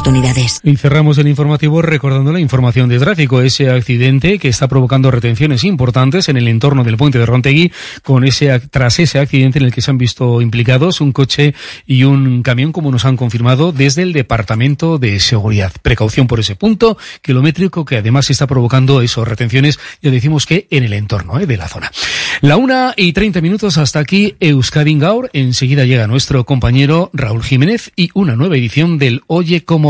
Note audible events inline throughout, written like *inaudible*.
oportunidades. Y cerramos el informativo recordando la información de tráfico, ese accidente que está provocando retenciones importantes en el entorno del puente de Rontegui, con ese, tras ese accidente en el que se han visto implicados un coche y un camión, como nos han confirmado desde el Departamento de Seguridad. Precaución por ese punto kilométrico que además está provocando esas retenciones, ya decimos que en el entorno eh, de la zona. La una y treinta minutos hasta aquí Euskadi Gaur. Enseguida llega nuestro compañero Raúl Jiménez y una nueva edición del Oye cómo va.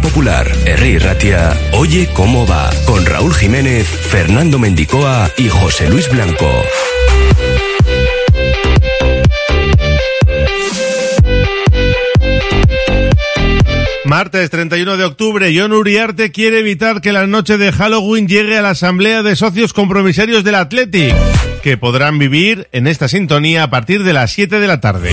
Popular, R. Ratia, Oye cómo va, con Raúl Jiménez, Fernando Mendicoa y José Luis Blanco. Martes 31 de octubre, John Uriarte quiere evitar que la noche de Halloween llegue a la Asamblea de Socios Compromisarios del Athletic, que podrán vivir en esta sintonía a partir de las 7 de la tarde.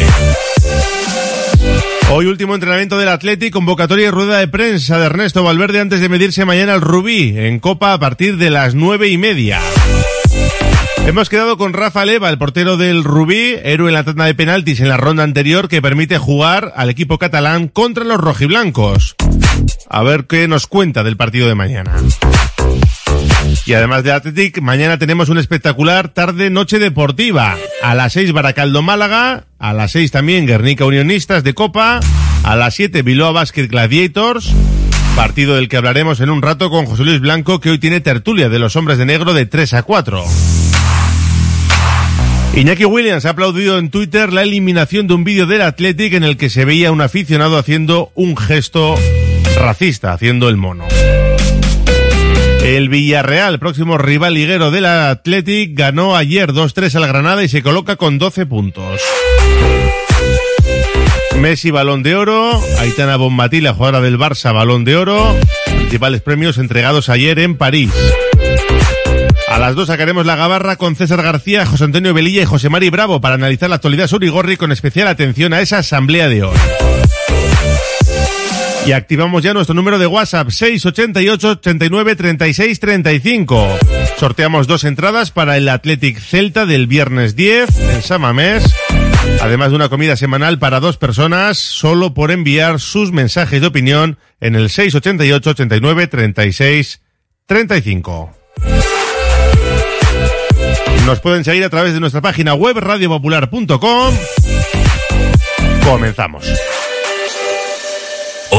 Hoy último entrenamiento del Athletic, convocatoria y rueda de prensa de Ernesto Valverde antes de medirse mañana al Rubí, en Copa a partir de las nueve y media. Hemos quedado con Rafa Leva, el portero del Rubí, héroe en la tanda de penaltis en la ronda anterior que permite jugar al equipo catalán contra los rojiblancos. A ver qué nos cuenta del partido de mañana. Y además de Athletic, mañana tenemos un espectacular tarde-noche deportiva. A las 6 Baracaldo Málaga, a las 6 también Guernica Unionistas de Copa, a las 7 Bilbao Basket Gladiators, partido del que hablaremos en un rato con José Luis Blanco que hoy tiene tertulia de los hombres de negro de 3 a 4. Iñaki Williams ha aplaudido en Twitter la eliminación de un vídeo del Athletic en el que se veía un aficionado haciendo un gesto racista, haciendo el mono. El Villarreal, próximo rival liguero del Athletic, ganó ayer 2-3 al Granada y se coloca con 12 puntos. Messi Balón de Oro, Aitana Bonmatí, la jugadora del Barça Balón de Oro, principales premios entregados ayer en París. A las dos sacaremos la gabarra con César García, José Antonio Velilla y José Mari Bravo para analizar la actualidad surigorri con especial atención a esa asamblea de hoy. Y activamos ya nuestro número de WhatsApp 688 89 36 35. Sorteamos dos entradas para el Athletic Celta del viernes 10 en Samamés. Además de una comida semanal para dos personas, solo por enviar sus mensajes de opinión en el 688 89 36 35. Nos pueden seguir a través de nuestra página web radiopopular.com. Comenzamos.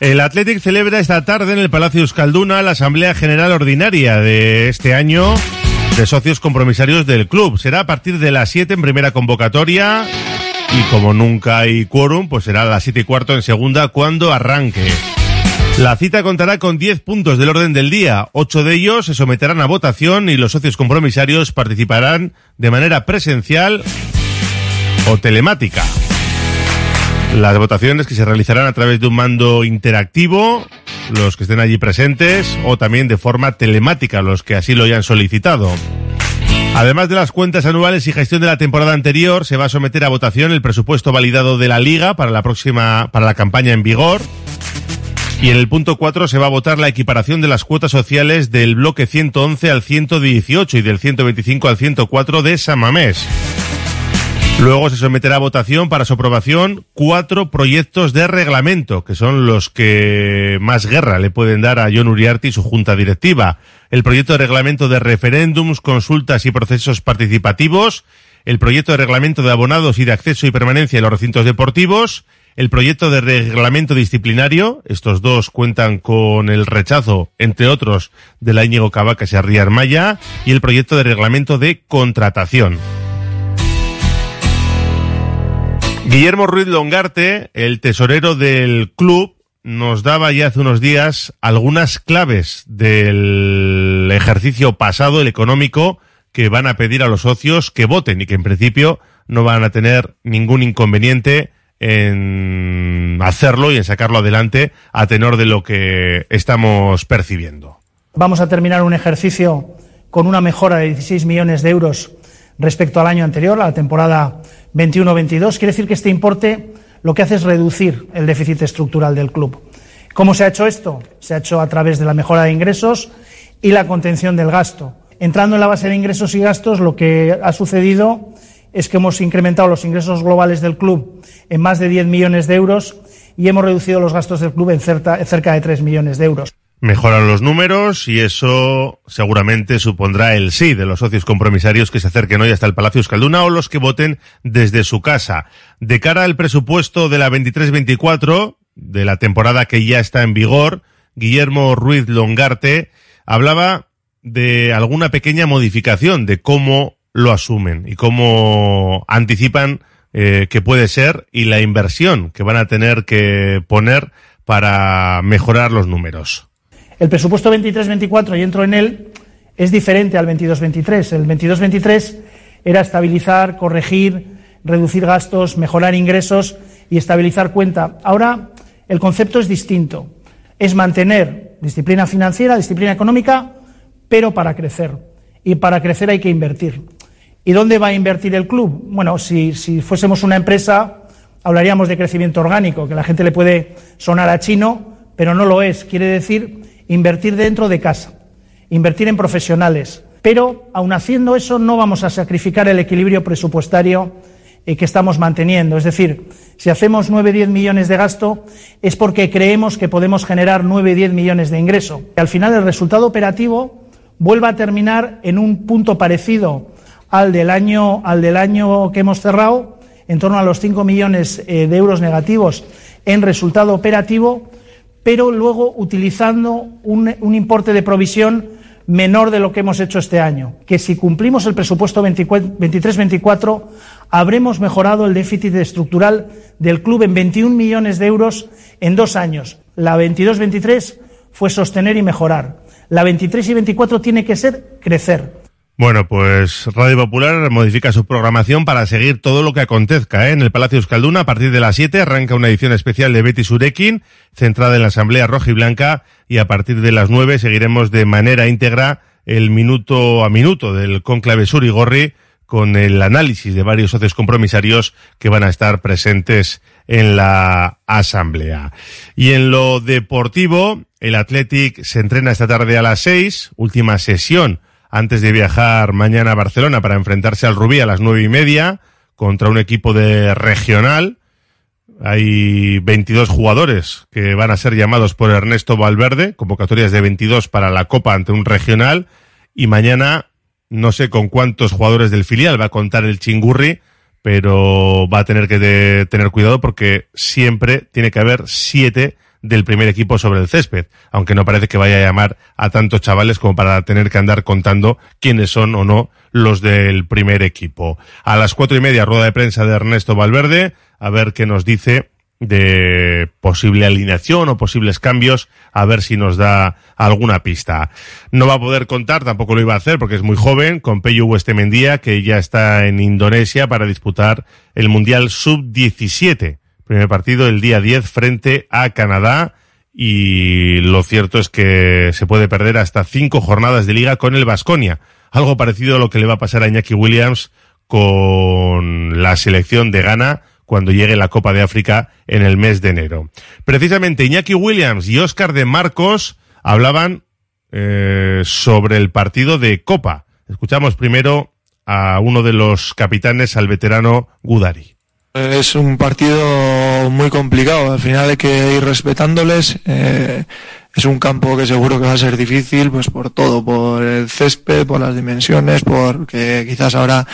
El Athletic celebra esta tarde en el Palacio Euskalduna la Asamblea General Ordinaria de este año de socios compromisarios del club. Será a partir de las 7 en primera convocatoria y como nunca hay quórum, pues será a las 7 y cuarto en segunda cuando arranque. La cita contará con 10 puntos del orden del día. Ocho de ellos se someterán a votación y los socios compromisarios participarán de manera presencial o telemática. Las votaciones que se realizarán a través de un mando interactivo, los que estén allí presentes, o también de forma telemática, los que así lo hayan solicitado. Además de las cuentas anuales y gestión de la temporada anterior, se va a someter a votación el presupuesto validado de la Liga para la próxima, para la campaña en vigor. Y en el punto 4 se va a votar la equiparación de las cuotas sociales del bloque 111 al 118 y del 125 al 104 de Samamés. Luego se someterá a votación para su aprobación cuatro proyectos de reglamento, que son los que más guerra le pueden dar a John Uriarte y su junta directiva. El proyecto de reglamento de referéndums, consultas y procesos participativos, el proyecto de reglamento de abonados y de acceso y permanencia en los recintos deportivos, el proyecto de reglamento disciplinario, estos dos cuentan con el rechazo, entre otros, de la Íñigo Cavacas y Arriar Maya, y el proyecto de reglamento de contratación. Guillermo Ruiz Longarte, el tesorero del club, nos daba ya hace unos días algunas claves del ejercicio pasado, el económico, que van a pedir a los socios que voten y que en principio no van a tener ningún inconveniente en hacerlo y en sacarlo adelante a tenor de lo que estamos percibiendo. Vamos a terminar un ejercicio con una mejora de 16 millones de euros respecto al año anterior, a la temporada 21-22. Quiere decir que este importe lo que hace es reducir el déficit estructural del club. ¿Cómo se ha hecho esto? Se ha hecho a través de la mejora de ingresos y la contención del gasto. Entrando en la base de ingresos y gastos, lo que ha sucedido es que hemos incrementado los ingresos globales del club en más de 10 millones de euros y hemos reducido los gastos del club en cerca, de 3 millones de euros. Mejoran los números y eso seguramente supondrá el sí de los socios compromisarios que se acerquen hoy hasta el Palacio Euskalduna o los que voten desde su casa. De cara al presupuesto de la 23-24, de la temporada que ya está en vigor, Guillermo Ruiz Longarte hablaba de alguna pequeña modificación de cómo lo asumen y cómo anticipan eh, que puede ser y la inversión que van a tener que poner para mejorar los números. El presupuesto 23-24, y entro en él, es diferente al 22-23. El 22-23 era estabilizar, corregir, reducir gastos, mejorar ingresos y estabilizar cuenta. Ahora el concepto es distinto. Es mantener disciplina financiera, disciplina económica, pero para crecer. Y para crecer hay que invertir. ¿Y dónde va a invertir el club? Bueno, si, si fuésemos una empresa, hablaríamos de crecimiento orgánico, que la gente le puede sonar a chino, pero no lo es. Quiere decir invertir dentro de casa, invertir en profesionales. Pero, aun haciendo eso, no vamos a sacrificar el equilibrio presupuestario eh, que estamos manteniendo. Es decir, si hacemos 9-10 millones de gasto, es porque creemos que podemos generar 9-10 millones de ingreso. Al final, el resultado operativo vuelva a terminar en un punto parecido al del año, al del año que hemos cerrado, en torno a los 5 millones eh, de euros negativos en resultado operativo, pero luego utilizando un, importe de provisión menor de lo que hemos hecho este año, que si cumplimos el presupuesto 23-24 habremos mejorado el déficit estructural del club en 21 millones de euros en dos años. La 22-23 fue sostener y mejorar. La 23 y 24 tiene que ser crecer. Bueno, pues Radio Popular modifica su programación para seguir todo lo que acontezca ¿eh? en el Palacio Euskalduna. A partir de las 7 arranca una edición especial de Betty Surekin, centrada en la Asamblea Roja y Blanca, y a partir de las 9 seguiremos de manera íntegra el minuto a minuto del conclave Surigorri con el análisis de varios socios compromisarios que van a estar presentes en la Asamblea. Y en lo deportivo, el Athletic se entrena esta tarde a las 6, última sesión antes de viajar mañana a Barcelona para enfrentarse al Rubí a las nueve y media contra un equipo de regional. Hay 22 jugadores que van a ser llamados por Ernesto Valverde, convocatorias de 22 para la Copa ante un regional. Y mañana no sé con cuántos jugadores del filial va a contar el Chingurri, pero va a tener que tener cuidado porque siempre tiene que haber siete del primer equipo sobre el césped, aunque no parece que vaya a llamar a tantos chavales como para tener que andar contando quiénes son o no los del primer equipo. A las cuatro y media, rueda de prensa de Ernesto Valverde, a ver qué nos dice de posible alineación o posibles cambios, a ver si nos da alguna pista. No va a poder contar, tampoco lo iba a hacer porque es muy joven, con Peyu Westemendía, que ya está en Indonesia para disputar el Mundial Sub-17 Primer partido el día 10 frente a Canadá y lo cierto es que se puede perder hasta cinco jornadas de liga con el Vasconia. Algo parecido a lo que le va a pasar a Iñaki Williams con la selección de Ghana cuando llegue la Copa de África en el mes de enero. Precisamente Iñaki Williams y Oscar de Marcos hablaban eh, sobre el partido de Copa. Escuchamos primero a uno de los capitanes, al veterano Gudari. Es un partido muy complicado, al final hay que ir respetándoles. Eh, es un campo que seguro que va a ser difícil, pues por todo, por el césped, por las dimensiones, porque quizás ahora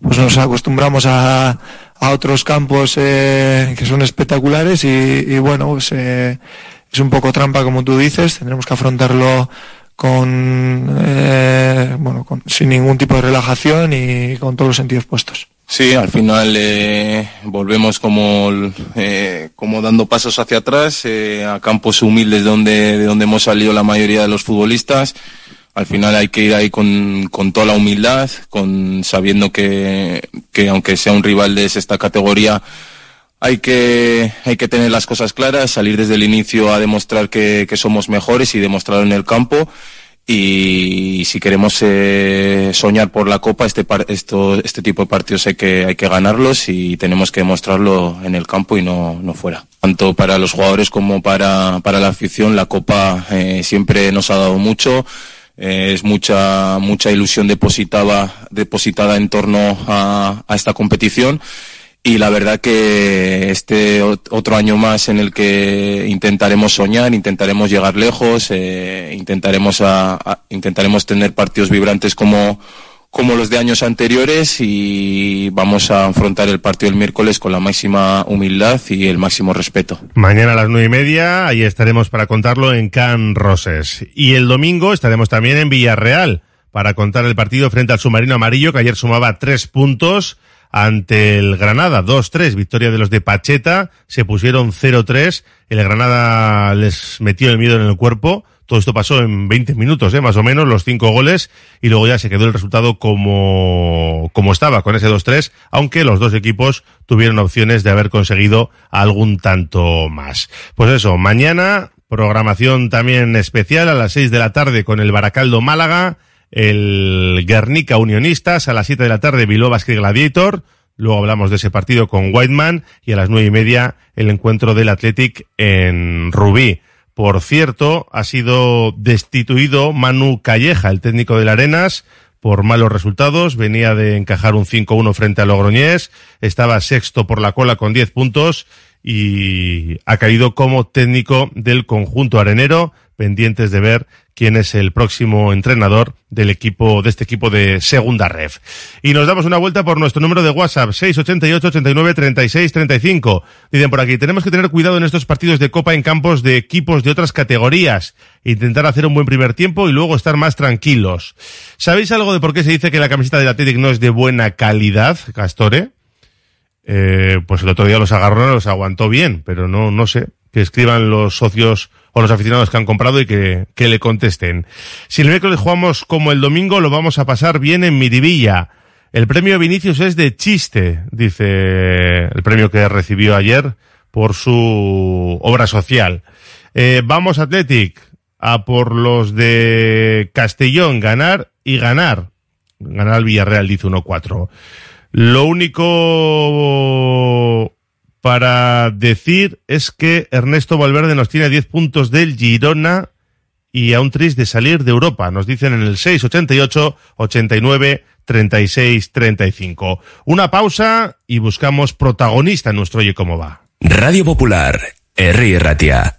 pues nos acostumbramos a, a otros campos eh, que son espectaculares y, bueno, pues, eh, es un poco trampa como tú dices, tendremos que afrontarlo con, eh, bueno, con, sin ningún tipo de relajación y con todos los sentidos puestos. Sí, al final eh, volvemos como, eh, como dando pasos hacia atrás eh, a campos humildes donde, de donde hemos salido la mayoría de los futbolistas. Al final hay que ir ahí con, con toda la humildad, con sabiendo que, que aunque sea un rival de esta categoría, hay que, hay que tener las cosas claras, salir desde el inicio a demostrar que, que somos mejores y demostrarlo en el campo y si queremos eh, soñar por la Copa, este, esto, este tipo de partidos hay que, hay que ganarlos y tenemos que demostrarlo en el campo y no, fuera. Tanto para los jugadores como para, para la afición, la Copa eh, siempre nos ha dado mucho. Eh, es mucha, mucha ilusión depositada, depositada en torno a esta competición y la verdad que este otro año más en el que intentaremos soñar, intentaremos llegar lejos, eh, intentaremos a, intentaremos tener partidos vibrantes como como los de años anteriores y vamos a afrontar el partido el miércoles con la máxima humildad y el máximo respeto. Mañana a las nueve y media, ahí estaremos para contarlo en Can Roses. Y el domingo estaremos también en Villarreal para contar el partido frente al submarino amarillo que ayer sumaba tres puntos ante el Granada. 2-3, victoria de los de Pacheta, se pusieron 0-3, el Granada les metió el miedo en el cuerpo, todo esto pasó en 20 minutos, ¿eh? más o menos, los cinco goles, y luego ya se quedó el resultado como, como estaba, con ese 2-3, aunque los dos equipos tuvieron opciones de haber conseguido algún tanto más. Pues eso, mañana, programación también especial a las 6 de la tarde con el Baracaldo Málaga, el Guernica Unionistas, a las 7 de la tarde Bilbao Basket Gladiator, luego hablamos de ese partido con Whiteman y a las nueve y media el encuentro del Athletic en Rubí. Por cierto, ha sido destituido Manu Calleja, el técnico del Arenas, por malos resultados. Venía de encajar un 5-1 frente a Logroñés. Estaba sexto por la cola con 10 puntos y ha caído como técnico del conjunto arenero pendientes de ver quién es el próximo entrenador del equipo, de este equipo de segunda ref. Y nos damos una vuelta por nuestro número de WhatsApp, 688 89 36 35. Dicen por aquí, tenemos que tener cuidado en estos partidos de Copa en campos de equipos de otras categorías. Intentar hacer un buen primer tiempo y luego estar más tranquilos. ¿Sabéis algo de por qué se dice que la camiseta del Athletic no es de buena calidad, Castore? Eh, pues el otro día los agarró, los aguantó bien, pero no, no sé. Que escriban los socios o los aficionados que han comprado y que, que le contesten. Si el miércoles jugamos como el domingo, lo vamos a pasar bien en Miribilla. El premio Vinicius es de chiste, dice el premio que recibió ayer por su obra social. Eh, vamos Athletic a por los de Castellón, ganar y ganar. Ganar al Villarreal, dice 1-4. Lo único para decir es que Ernesto Valverde nos tiene 10 puntos del Girona y a un tris de salir de Europa. Nos dicen en el 688 89 36 35. Una pausa y buscamos protagonista en nuestro Oye Cómo Va. Radio Popular, R. Ratia.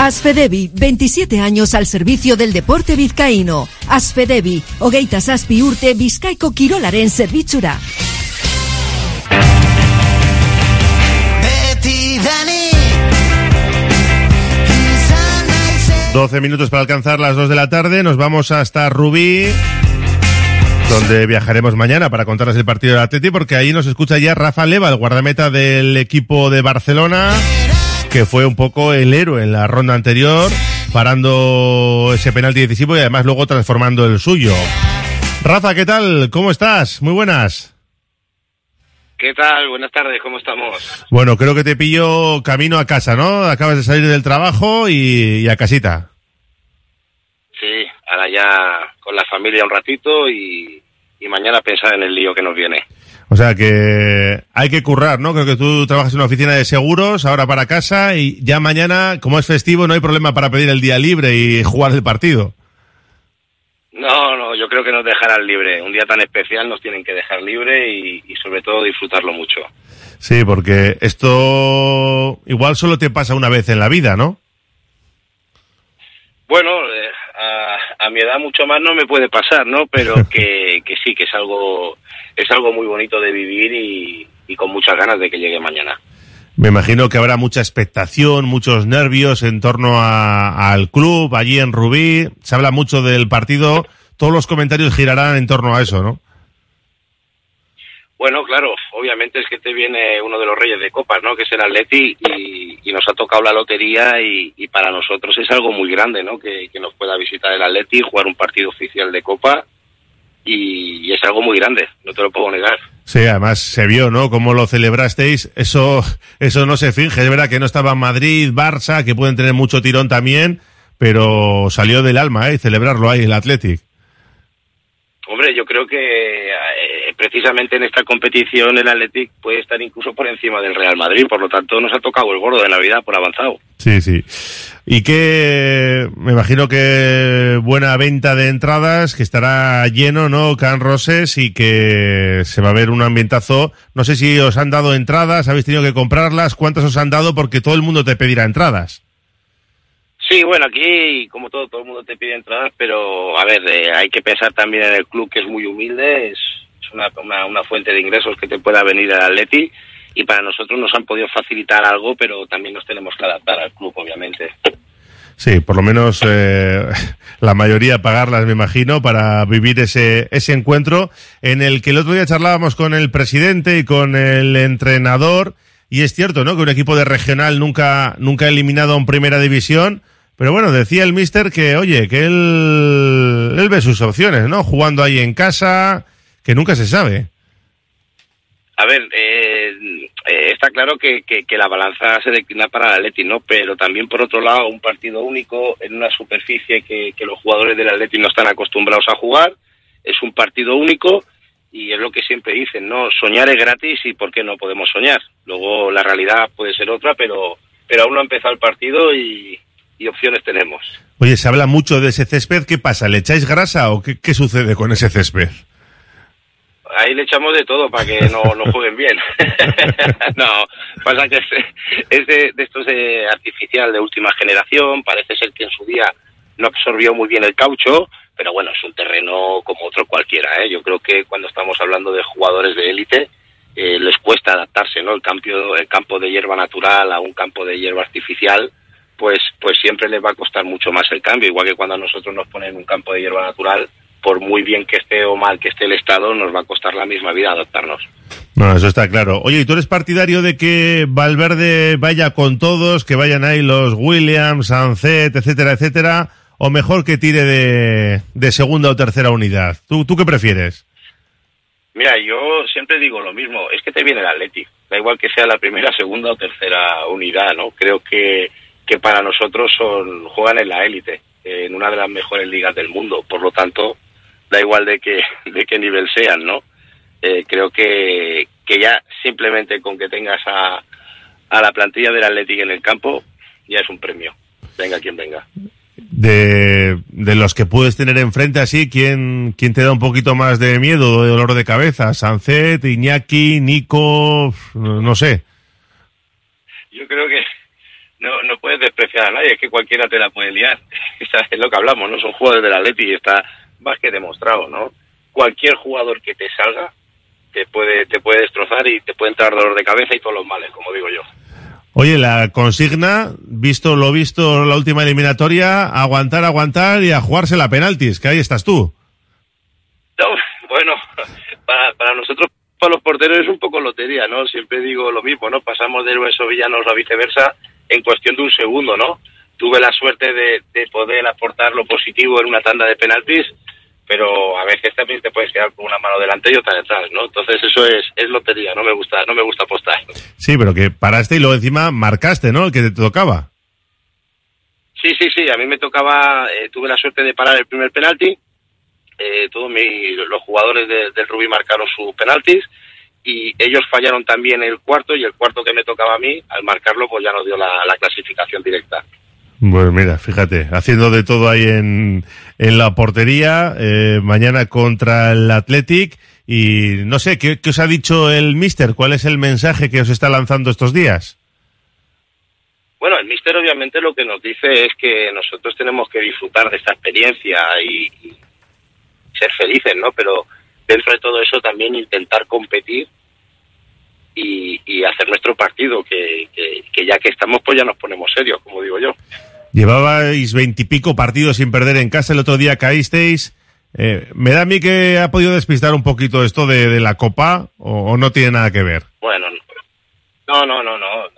Asfedevi, 27 años al servicio del deporte vizcaíno. Asfedevi, hogeita zazpi urte bizkaiko kirolaren zerbitzura. 12 minutos para alcanzar las 2 de la tarde. Nos vamos hasta Rubí, donde viajaremos mañana para contarles el partido del Atleti, porque ahí nos escucha ya Rafa Leva, el guardameta del equipo de Barcelona, que fue un poco el héroe en la ronda anterior, parando ese penalti decisivo y además luego transformando el suyo. Rafa, ¿qué tal? ¿Cómo estás? Muy buenas. ¿Qué tal? Buenas tardes, ¿cómo estamos? Bueno, creo que te pillo camino a casa, ¿no? Acabas de salir del trabajo y, y a casita. Sí, ahora ya con la familia un ratito y, y mañana pensar en el lío que nos viene. O sea que hay que currar, ¿no? Creo que tú trabajas en una oficina de seguros, ahora para casa y ya mañana, como es festivo, no hay problema para pedir el día libre y jugar el partido. No, no, yo creo que nos dejarán libre. Un día tan especial nos tienen que dejar libre y, y sobre todo disfrutarlo mucho. Sí, porque esto igual solo te pasa una vez en la vida, ¿no? Bueno, eh, a, a mi edad mucho más no me puede pasar, ¿no? Pero *laughs* que, que sí, que es algo, es algo muy bonito de vivir y, y con muchas ganas de que llegue mañana. Me imagino que habrá mucha expectación, muchos nervios en torno a- al club, allí en Rubí. Se habla mucho del partido. Todos los comentarios girarán en torno a eso, ¿no? Bueno, claro, obviamente es que te viene uno de los reyes de copas, ¿no? Que es el Atleti y, y nos ha tocado la lotería y, y para nosotros es algo muy grande, ¿no? Que, que nos pueda visitar el Atleti, jugar un partido oficial de copa y, y es algo muy grande, no te lo puedo negar. Sí, además se vio, ¿no? Cómo lo celebrasteis. Eso, eso no se finge. Es verdad que no estaba Madrid, Barça, que pueden tener mucho tirón también, pero salió del alma, ¿eh? Celebrarlo ahí, el Athletic. Hombre, yo creo que eh, precisamente en esta competición el Athletic puede estar incluso por encima del Real Madrid, por lo tanto nos ha tocado el gordo de Navidad por avanzado. Sí, sí. Y que me imagino que buena venta de entradas, que estará lleno, ¿no? Can Roses y que se va a ver un ambientazo. No sé si os han dado entradas, habéis tenido que comprarlas, cuántas os han dado porque todo el mundo te pedirá entradas. Sí, bueno, aquí como todo, todo el mundo te pide entradas, pero a ver, eh, hay que pensar también en el club que es muy humilde, es, es una, una, una fuente de ingresos que te pueda venir al Atleti y para nosotros nos han podido facilitar algo, pero también nos tenemos que adaptar al club, obviamente. Sí, por lo menos eh, *laughs* la mayoría pagarlas, me imagino, para vivir ese, ese encuentro en el que el otro día charlábamos con el presidente y con el entrenador. Y es cierto, ¿no? Que un equipo de regional nunca, nunca ha eliminado en primera división. Pero bueno, decía el mister que, oye, que él, él ve sus opciones, ¿no? Jugando ahí en casa, que nunca se sabe. A ver, eh, eh, está claro que, que, que, la balanza se declina para el Atleti, ¿no? Pero también, por otro lado, un partido único en una superficie que, que los jugadores del Atleti no están acostumbrados a jugar. Es un partido único y es lo que siempre dicen, ¿no? Soñar es gratis y ¿por qué no podemos soñar? Luego la realidad puede ser otra, pero, pero aún no ha empezado el partido y, y opciones tenemos. Oye, se habla mucho de ese césped. ¿Qué pasa? ¿Le echáis grasa o qué, qué sucede con ese césped? Ahí le echamos de todo para que no, no jueguen bien. *laughs* no, pasa que es, de, estos de artificial de última generación. Parece ser que en su día no absorbió muy bien el caucho, pero bueno, es un terreno como otro cualquiera. ¿eh? Yo creo que cuando estamos hablando de jugadores de élite, eh, les cuesta adaptarse, ¿no? El campo, el campo de hierba natural a un campo de hierba artificial pues, pues siempre les va a costar mucho más el cambio, igual que cuando a nosotros nos ponen un campo de hierba natural, por muy bien que esté o mal que esté el estado, nos va a costar la misma vida adaptarnos. No, eso está claro. Oye, ¿y tú eres partidario de que Valverde vaya con todos, que vayan ahí los Williams, Sancet, etcétera, etcétera, o mejor que tire de, de segunda o tercera unidad? ¿Tú, ¿Tú qué prefieres? Mira, yo siempre digo lo mismo, es que te viene el Atleti, da igual que sea la primera, segunda o tercera unidad, ¿no? Creo que que para nosotros son juegan en la élite, en una de las mejores ligas del mundo. Por lo tanto, da igual de qué, *laughs* de qué nivel sean, ¿no? Eh, creo que, que ya simplemente con que tengas a, a la plantilla del Atlético en el campo, ya es un premio. Venga quien venga. De, de los que puedes tener enfrente así, ¿quién, ¿quién te da un poquito más de miedo, de dolor de cabeza? ¿Sancet, Iñaki, Nico? No sé. Yo creo que no, no puedes despreciar a nadie, es que cualquiera te la puede liar. *laughs* es lo que hablamos, ¿no? Son jugadores del Atleti y está más que demostrado, ¿no? Cualquier jugador que te salga te puede, te puede destrozar y te puede entrar dolor de cabeza y todos los males, como digo yo. Oye, la consigna, visto lo visto la última eliminatoria, aguantar, aguantar y a jugarse la penaltis, que ahí estás tú. No, bueno, para, para nosotros, para los porteros es un poco lotería, ¿no? Siempre digo lo mismo, ¿no? Pasamos de o villanos a viceversa en cuestión de un segundo, ¿no? Tuve la suerte de, de, poder aportar lo positivo en una tanda de penaltis, pero a veces también te puedes quedar con una mano delante y otra detrás, ¿no? Entonces eso es, es lotería, no me gusta, no me gusta apostar. Sí, pero que paraste y luego encima marcaste, ¿no? El que te tocaba. Sí, sí, sí, a mí me tocaba, eh, tuve la suerte de parar el primer penalti, eh, todos mi, los jugadores de, del Rubí marcaron sus penaltis, y ellos fallaron también el cuarto y el cuarto que me tocaba a mí, al marcarlo, pues ya nos dio la, la clasificación directa. Pues mira, fíjate, haciendo de todo ahí en, en la portería, eh, mañana contra el Athletic y no sé, ¿qué, ¿qué, os ha dicho el mister? ¿Cuál es el mensaje que os está lanzando estos días? Bueno, el mister obviamente lo que nos dice es que nosotros tenemos que disfrutar de esta experiencia y, ser felices, ¿no? Pero dentro de todo eso también intentar competir y, y hacer nuestro partido, que, que, ya que estamos, pues ya nos ponemos serios, como digo yo. Llevabais veintipico partidos sin perder en casa, el otro día caísteis. Eh, ¿Me da a mí que ha podido despistar un poquito esto de, de la Copa o, no tiene nada que ver? Bueno, no, no, no, no,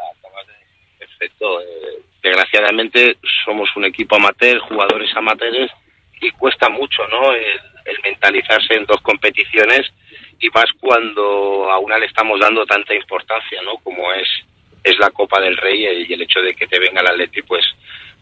perfecto. Eh, desgraciadamente somos un equipo amateur, jugadores amateurs y cuesta mucho, ¿no? El, el mentalizarse en dos competiciones y más cuando a una le estamos dando tanta importancia, ¿no? Como es es la Copa del Rey y el hecho de que te venga el Atleti, pues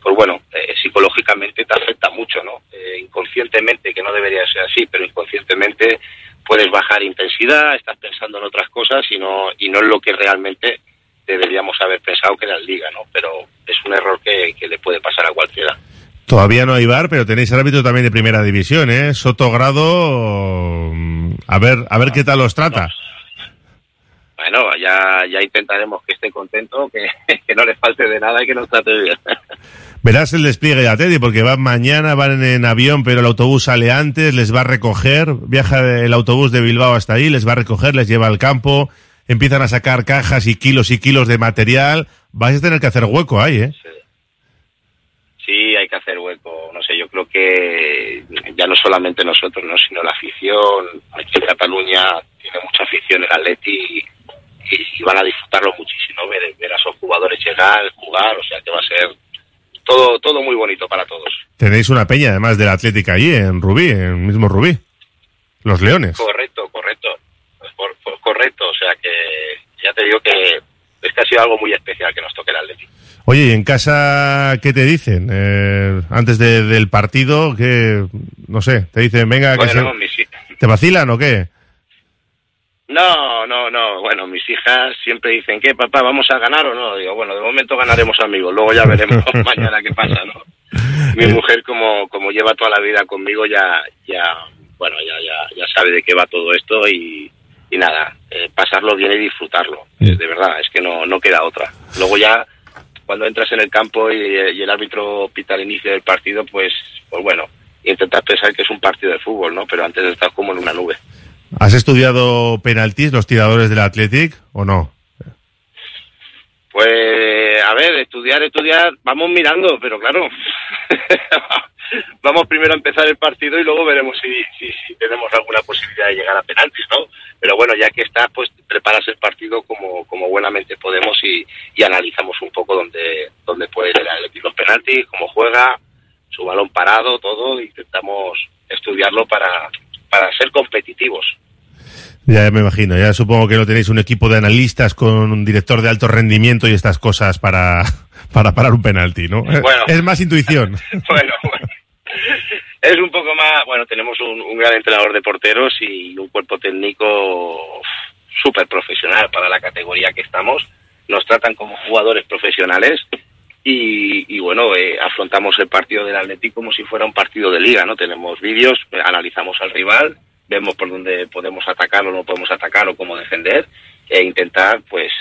pues bueno, eh, psicológicamente te afecta mucho, ¿no? Eh, inconscientemente, que no debería ser así, pero inconscientemente puedes bajar intensidad, estás pensando en otras cosas y no, y no en lo que realmente deberíamos haber pensado que era el Liga, ¿no? Pero es un error que, que le puede pasar a cualquiera. Todavía no hay bar, pero tenéis árbitro también de primera división, ¿eh? Soto Grado, mm, a ver, a ver qué tal los trata. Bueno, ya, ya intentaremos que esté contento, que, *laughs* que no le falte de nada y que nos trate bien. Verás el despliegue de Atleti, porque van mañana, van en avión, pero el autobús sale antes, les va a recoger, viaja el autobús de Bilbao hasta ahí, les va a recoger, les lleva al campo, empiezan a sacar cajas y kilos y kilos de material. Vais a tener que hacer hueco ahí, ¿eh? Sí, hay que hacer hueco. No sé, yo creo que ya no solamente nosotros, no, sino la afición. Aquí en Cataluña tiene mucha afición el Atleti y, van a disfrutarlo muchísimo, ver, ver a esos jugadores llegar, jugar, o sea que va a ser todo, todo muy bonito para todos. Tenéis una peña, además del Atlético allí, en Rubí, en el mismo Rubí. Los Leones. Correcto, correcto. Pues por- por- correcto, o sea que ya te digo que es que ha sido algo muy especial que nos toque el Atleti. Oye, ¿y en casa qué te dicen? Eh, antes de- del partido, que no sé, te dicen, venga, que Bueno, se- mis hi- ¿te vacilan o qué? No, no, no. Bueno, mis hijas siempre dicen, ¿qué, papá, vamos a ganar o no? Digo, bueno, de momento ganaremos amigos, luego ya veremos *laughs* mañana qué pasa, ¿no? Mi mujer, como, como lleva toda la vida conmigo, ya, ya, bueno, ya, ya, ya sabe de qué va todo esto y, y nada, eh, pasarlo bien y disfrutarlo. Eh, de verdad, es que no, no queda otra. Luego ya, cuando entras en el campo y, y el árbitro pita el inicio del partido, pues, pues bueno, intentas pensar que es un partido de fútbol, ¿no? Pero antes estás como en una nube. ¿Has estudiado penaltis, los tiradores del Athletic o no? Pues, a ver, estudiar, estudiar, vamos mirando, pero claro, *laughs* vamos primero a empezar el partido y luego veremos si, si, si tenemos alguna posibilidad de llegar a penaltis, ¿no? Pero bueno, ya que está, pues preparas el partido como, como buenamente podemos y, analizamos un poco dónde, dónde puede llegar el en penaltis, cómo juega, su balón parado, todo, intentamos estudiarlo para, para ser competitivos. Ya me imagino, ya supongo que no tenéis un equipo de analistas con un director de alto rendimiento y estas cosas para, *laughs* para parar un penalti, ¿no? Bueno. Es más intuición. *laughs* *laughs* bueno, bueno. Es un poco más, bueno, tenemos un, un gran entrenador de porteros y un cuerpo técnico súper profesional para la categoría que estamos. Nos tratan como jugadores profesionales y, y bueno, eh, afrontamos el partido del Atlético como si fuera un partido de liga, ¿no? Tenemos vídeos, eh, analizamos al rival, vemos por dónde podemos atacar o no podemos atacar o cómo defender e intentar, pues,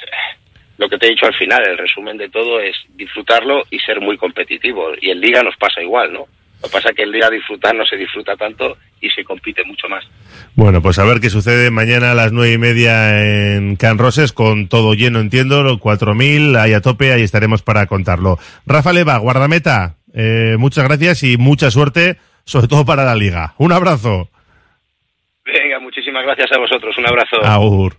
lo que te he dicho al final, el resumen de todo es disfrutarlo y ser muy competitivo. Y en liga nos pasa igual, ¿no? Lo que pasa es que en liga disfrutar no se disfruta tanto y se compite mucho más. Bueno, pues a ver qué sucede mañana a las nueve y media en Can Roses, con todo lleno, entiendo, los 4.000, ahí a tope, ahí estaremos para contarlo. Rafa Leva, guardameta, eh, muchas gracias y mucha suerte, sobre todo para la liga. Un abrazo. Venga, muchísimas gracias a vosotros. Un abrazo. Agur.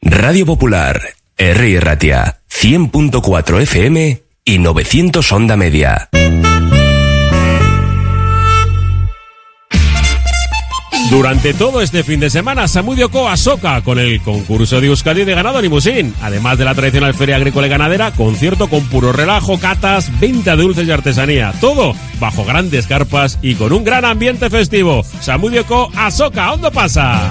Radio Popular, R. Ratia, 100.4 FM y 900 Onda Media. Durante todo este fin de semana, Samudio Coa Soca con el concurso de Euskadi de ganado Limusín. Además de la tradicional feria agrícola y ganadera, concierto con puro relajo, catas, venta de dulces y artesanía. Todo bajo grandes carpas y con un gran ambiente festivo. Samudio Co Asoca, ¿dónde pasa?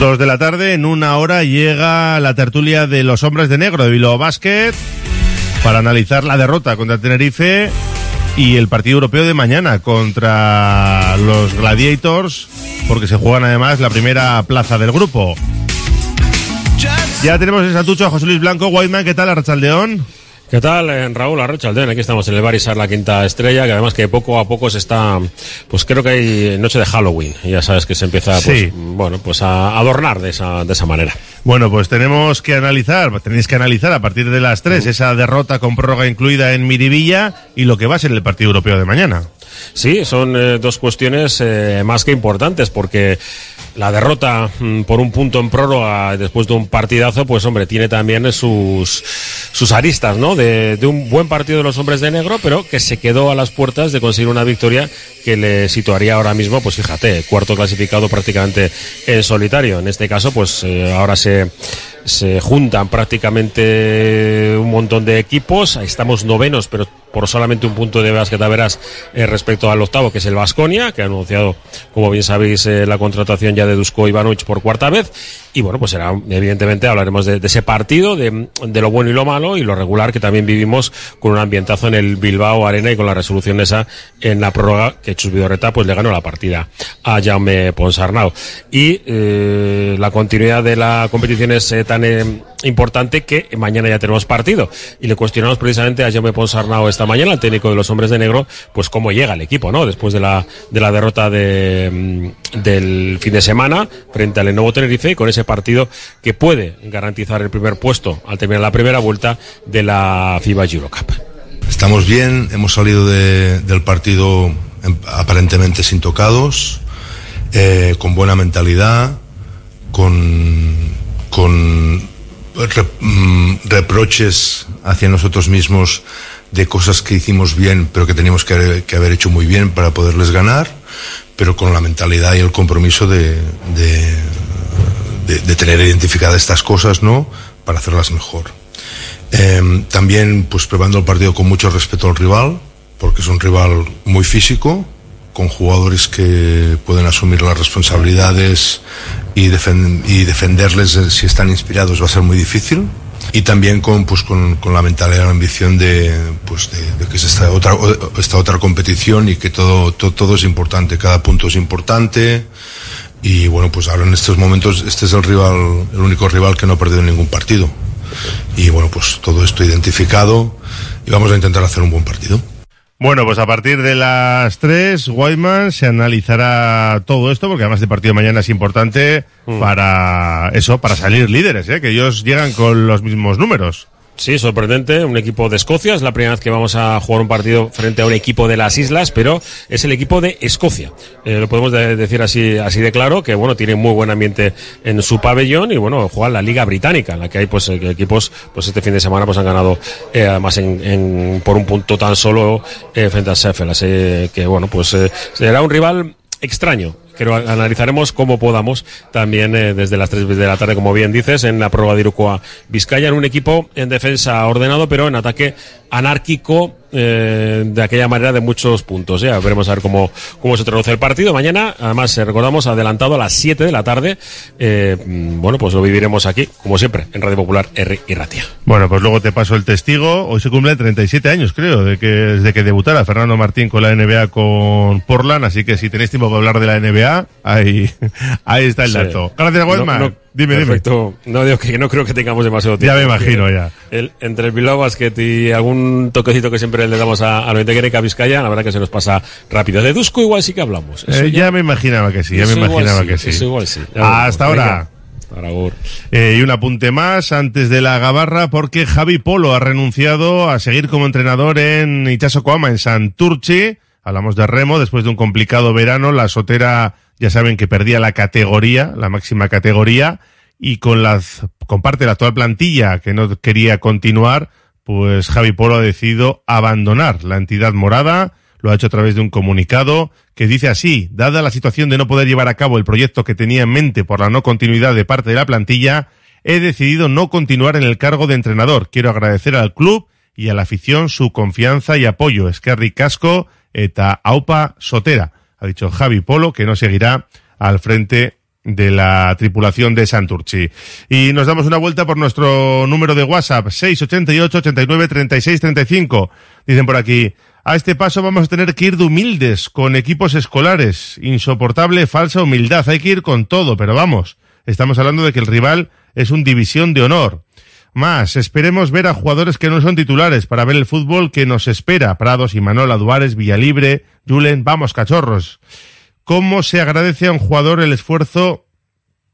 Dos de la tarde, en una hora llega la tertulia de los hombres de negro de Bilbao Basket para analizar la derrota contra Tenerife y el partido europeo de mañana contra los Gladiators, porque se juegan además la primera plaza del grupo. Ya tenemos en Santucho a José Luis Blanco, Whiteman, ¿qué tal, Arrachaldeón? ¿Qué tal, eh, Raúl Arrachaldeón? Aquí estamos en el Barisar, la quinta estrella, que además que poco a poco se está, pues creo que hay noche de Halloween, ya sabes que se empieza, pues, Sí. bueno, pues a adornar de esa, de esa manera. Bueno, pues tenemos que analizar, tenéis que analizar a partir de las 3 esa derrota con prórroga incluida en Miribilla y lo que va a ser el partido europeo de mañana. Sí, son eh, dos cuestiones eh, más que importantes porque la derrota mm, por un punto en prórroga después de un partidazo, pues hombre, tiene también sus, sus aristas, ¿no? De, un buen partido de los hombres de negro, pero que se quedó a las puertas de conseguir una victoria que le situaría ahora mismo, pues fíjate, cuarto clasificado prácticamente en solitario. En este caso, pues eh, ahora se se juntan prácticamente un montón de equipos. Estamos novenos, pero por solamente un punto de verás eh, respecto al octavo, que es el Vasconia, que ha anunciado, como bien sabéis, eh, la contratación ya de Dusko Ivanovic por cuarta vez. Y bueno, pues será, evidentemente, hablaremos de, ese partido, de, lo bueno y lo malo, y lo regular que también vivimos con un ambientazo en el Bilbao Arena y con la resolución esa en la prórroga que Chus Vidorreta pues le ganó la partida a Jaume Ponsarnau. Y eh, la continuidad de la competición es eh, tan eh, importante que mañana ya tenemos partido. Y le cuestionamos precisamente a Jaume Ponsarnau esta mañana, el técnico de los hombres de negro, pues cómo llega el equipo, ¿no? Después de la, de la derrota de, mm, del fin de semana frente al Lenovo Tenerife y con ese partido que puede garantizar el primer puesto al terminar la primera vuelta de la FIBA Eurocup. Estamos bien, hemos salido de, del partido em, aparentemente sin tocados, eh, con buena mentalidad, con, con mm, reproches hacia nosotros mismos de cosas que hicimos bien, pero que teníamos que, que, haber hecho muy bien para poderles ganar, pero con la mentalidad y el compromiso de, de, de, de tener identificadas estas cosas, ¿no? Para hacerlas mejor. Eh, también, pues preparando el partido con mucho respeto al rival, porque es un rival muy físico, con jugadores que pueden asumir las responsabilidades y, defen y defenderles eh, si están inspirados va a ser muy difícil y también con pues con, con la mentalidad y la ambición de pues de, de, que es esta otra esta otra competición y que todo, todo todo es importante cada punto es importante y bueno pues ahora en estos momentos este es el rival el único rival que no ha perdido ningún partido y bueno pues todo esto identificado y vamos a intentar hacer un buen partido bueno, pues a partir de las 3, Whiteman se analizará todo esto, porque además el partido de mañana es importante mm. para eso, para salir líderes, ¿eh? que ellos llegan con los mismos números. Sí, sorprendente. Un equipo de Escocia. Es la primera vez que vamos a jugar un partido frente a un equipo de las islas, pero es el equipo de Escocia. Eh, lo podemos de decir así, así de claro, que bueno, tiene muy buen ambiente en su pabellón y bueno, juega la Liga Británica, en la que hay pues equipos, pues este fin de semana pues han ganado eh, además en, en, por un punto tan solo eh, frente a Sheffield. Así que bueno, pues eh, será un rival extraño pero analizaremos como podamos también eh, desde las 3 de la tarde, como bien dices, en la prueba de Irukoa Vizcaya, en un equipo en defensa ordenado, pero en ataque anárquico eh, de aquella manera de muchos puntos. Ya veremos a ver cómo, cómo se traduce el partido. Mañana, además, eh, recordamos, adelantado a las 7 de la tarde. Eh, bueno, pues lo viviremos aquí, como siempre, en Radio Popular R y Ratia. Bueno, pues luego te paso el testigo. Hoy se cumplen 37 años, creo, de que, desde que debutara Fernando Martín con la NBA con Portland. Así que si tenéis tiempo para hablar de la NBA, ahí, *laughs* ahí está el Sí. dato. Gracias, No, Westman. no- Dime, Perfecto. No, digo que no creo que tengamos demasiado Ya tiempo. me imagino, ya. El, entre el Bilbao Basket y algún toquecito que siempre le damos a, a Noitequereca Vizcaya, la verdad que se nos pasa rápido. De Dusko igual sí que hablamos. Eh, ya me imaginaba que sí, ya me imaginaba sí, que sí. eso igual sí. Ya. Hasta ahora. Eh, y un apunte más antes de la gabarra porque Javi Polo ha renunciado a seguir como entrenador en Itasocoama, en Santurchi. Hablamos de remo después de un complicado verano. La sotera, ya saben que perdía la categoría, la máxima categoría, y con las, con parte de la actual plantilla que no quería continuar, pues Javi Polo ha decidido abandonar la entidad morada. Lo ha hecho a través de un comunicado que dice así, dada la situación de no poder llevar a cabo el proyecto que tenía en mente por la no continuidad de parte de la plantilla, he decidido no continuar en el cargo de entrenador. Quiero agradecer al club y a la afición su confianza y apoyo. Eskerri Casco eta Aupa Sotera. Ha dicho Javi Polo que no seguirá al frente de la tripulación de Santurchi. Y nos damos una vuelta por nuestro número de WhatsApp, 688 89 36 35. Dicen por aquí, a este paso vamos a tener que ir de humildes con equipos escolares. Insoportable falsa humildad. Hay que ir con todo, pero vamos. Estamos hablando de que el rival es un división de honor. Más, esperemos ver a jugadores que no son titulares para ver el fútbol que nos espera. Prados, Imanol, Duárez, Villalibre, Julen, vamos cachorros. ¿Cómo se agradece a un jugador el esfuerzo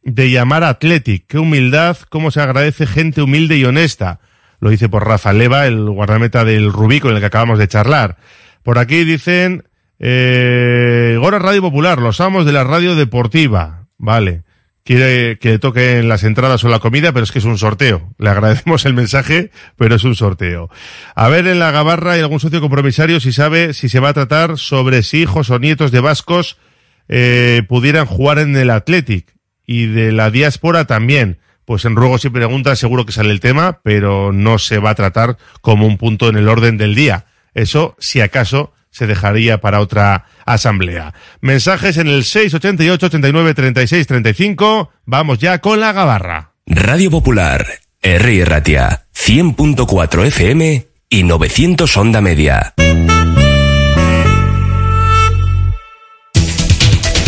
de llamar a Athletic? Qué humildad, cómo se agradece gente humilde y honesta. Lo dice por Rafa Leva, el guardameta del Rubí con el que acabamos de charlar. Por aquí dicen, eh, Gora Radio Popular, los amos de la radio deportiva. Vale. Quiere que le toquen las entradas o la comida, pero es que es un sorteo. Le agradecemos el mensaje, pero es un sorteo. A ver en la gabarra hay algún socio compromisario si sabe si se va a tratar sobre si hijos o nietos de vascos eh, pudieran jugar en el Athletic y de la diáspora también. Pues en ruegos y preguntas seguro que sale el tema, pero no se va a tratar como un punto en el orden del día. Eso, si acaso, se dejaría para otra asamblea. Mensajes en el 688 89 36 35. Vamos ya con la gabarra. Radio Popular, R. Ratia, 100.4 FM y 900 Onda Media.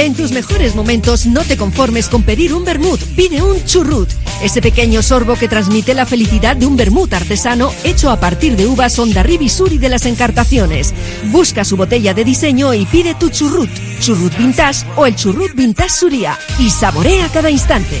En tus mejores momentos no te conformes con pedir un vermut, pide un churrut. Ese pequeño sorbo que transmite la felicidad de un vermut artesano hecho a partir de uvas Ondarribi Suri de las Encartaciones. Busca su botella de diseño y pide tu churrut, churrut vintage o el churrut vintage Suria y saborea cada instante.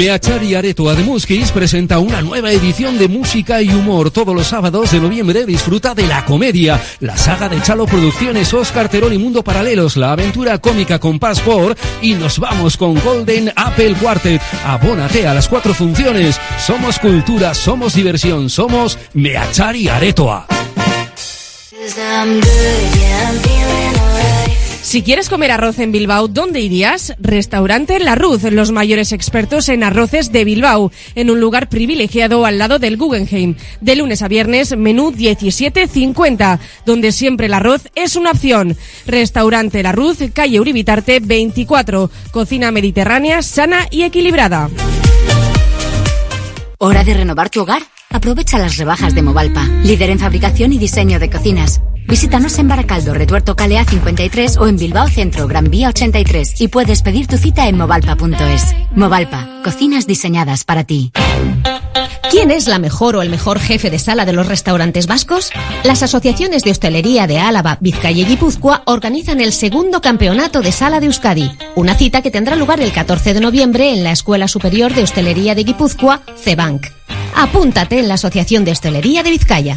Meachari Aretoa de Muskis presenta una nueva edición de música y humor. Todos los sábados de noviembre disfruta de La Comedia, la saga de Chalo Producciones, Oscar Terón y Mundo Paralelos, la aventura cómica con Passport y nos vamos con Golden Apple Quartet. Abónate a las cuatro funciones. Somos cultura, somos diversión, somos Meachari Aretoa. Si quieres comer arroz en Bilbao, ¿dónde irías? Restaurante La Ruz, los mayores expertos en arroces de Bilbao, en un lugar privilegiado al lado del Guggenheim. De lunes a viernes, menú 17.50, donde siempre el arroz es una opción. Restaurante La Ruz, calle Uribitarte 24, cocina mediterránea, sana y equilibrada. ¿Hora de renovar tu hogar? Aprovecha las rebajas de Movalpa, líder en fabricación y diseño de cocinas. Visítanos en Baracaldo, Retuerto Calea 53 o en Bilbao Centro, Gran Vía 83 y puedes pedir tu cita en movalpa.es. Movalpa, cocinas diseñadas para ti. ¿Quién es la mejor o el mejor jefe de sala de los restaurantes vascos? Las asociaciones de hostelería de Álava, Vizcaya y Guipúzcoa organizan el segundo campeonato de sala de Euskadi, una cita que tendrá lugar el 14 de noviembre en la Escuela Superior de Hostelería de Guipúzcoa, CEBANC. Apúntate en la Asociación de Hostelería de Vizcaya.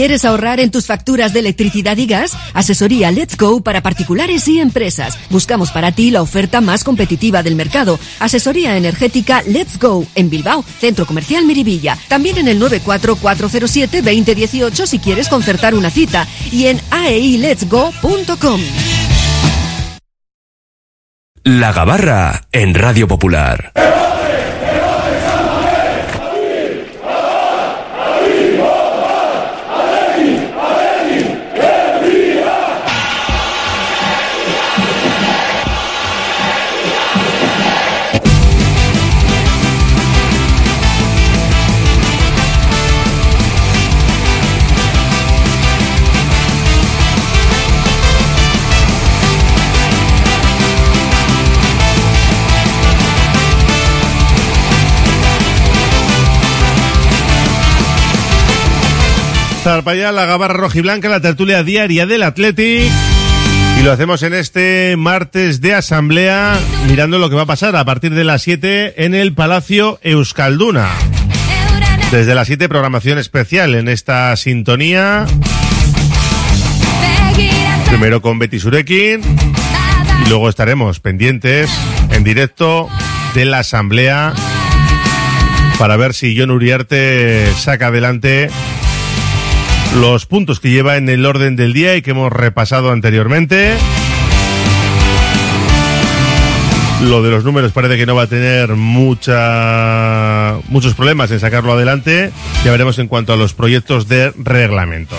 ¿Quieres ahorrar en tus facturas de electricidad y gas? Asesoría Let's Go para particulares y empresas. Buscamos para ti la oferta más competitiva del mercado. Asesoría energética Let's Go en Bilbao, Centro Comercial Miribilla. También en el 94407-2018 si quieres concertar una cita. Y en aeiletsgo.com. La Gabarra en Radio Popular. Zarpaya, la gabarra rojiblanca, la tertulia diaria del Athletic. Y lo hacemos en este martes de asamblea, mirando lo que va a pasar a partir de las 7 en el Palacio Euskalduna. Desde las 7, programación especial en esta sintonía. Primero con Betty Surekin. Y luego estaremos pendientes en directo de la asamblea para ver si John Uriarte saca adelante los puntos que lleva en el orden del día y que hemos repasado anteriormente. Lo de los números parece que no va a tener mucha, muchos problemas en sacarlo adelante. Ya veremos en cuanto a los proyectos de reglamentos.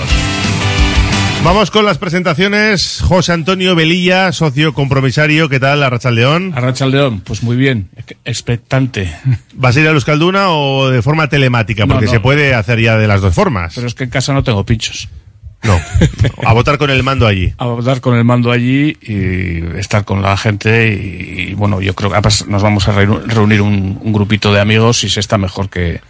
Vamos con las presentaciones. José Antonio Velilla, socio compromisario. ¿Qué tal, Arrachaldeón? Arrachaldeón, pues muy bien, expectante. ¿Vas a ir a Euskalduna o de forma telemática? Porque No, no. se puede hacer ya de las dos formas. Pero es que en casa no tengo pinchos. No, *laughs* a votar con el mando allí. A votar con el mando allí y estar con la gente y, y, bueno, yo creo que además nos vamos a reunir reunir un, un grupito de amigos y se está mejor que,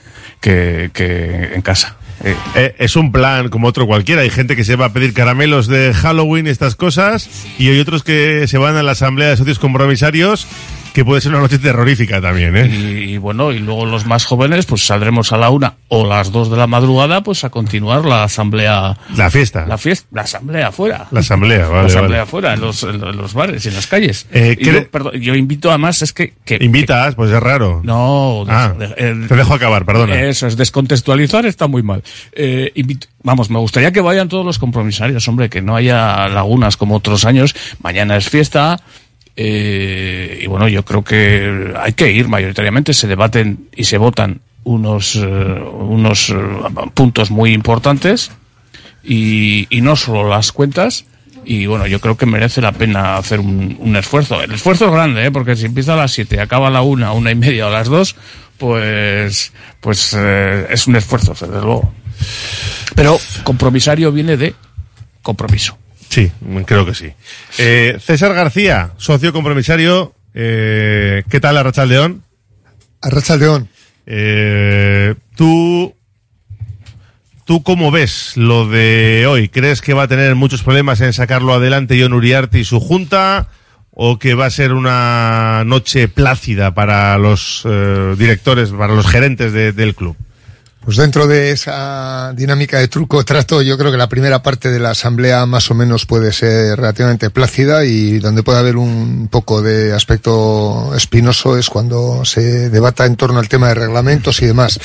que, que en casa. Eh, es un plan como otro cualquiera. Hay gente que se va a pedir caramelos de Halloween, estas cosas, y hay otros que se van a la asamblea de socios compromisarios, que puede ser una noche terrorífica también, ¿eh? Y, y bueno, y luego los más jóvenes, pues saldremos a la una o las dos de la madrugada, pues a continuar la asamblea. La fiesta. La fiesta, la asamblea afuera. La asamblea, vale, la asamblea vale. afuera, en los, en los bares y en las calles. Eh, Y ¿cree- yo, perdón, yo invito además, es que... que Invitas, pues es raro. No, Ah, de- el- te dejo acabar, perdona. Eso es, descontextualizar está muy mal. Eh, invito- vamos, me gustaría que vayan todos los compromisarios, hombre, que no haya lagunas como otros años. Mañana es fiesta. Eh, y bueno, yo creo que hay que ir mayoritariamente. Se debaten y se votan unos, eh, unos eh, puntos muy importantes y, no solo las cuentas. Y bueno, yo creo que merece la pena hacer un, esfuerzo. El esfuerzo es grande, ¿eh? porque si empieza a las 7 acaba a la 1, una y media o a las 2, pues, pues es un esfuerzo, desde luego. Pero compromisario viene de compromiso. Sí, creo que sí. Eh, César García, socio compromisario. Eh, ¿Qué tal, Arrachaldeón? Arrachaldeón. Eh, tú, ¿Tú cómo ves lo de hoy? ¿Crees que va a tener muchos problemas en sacarlo adelante John Uriarte y su junta? ¿O que va a ser una noche plácida para los eh, directores, para los gerentes de- del club? Pues dentro de esa dinámica de truco-trato, yo creo que la primera parte de la asamblea más o menos puede ser relativamente plácida y donde puede haber un poco de aspecto espinoso es cuando se debata en torno al tema de reglamentos y demás.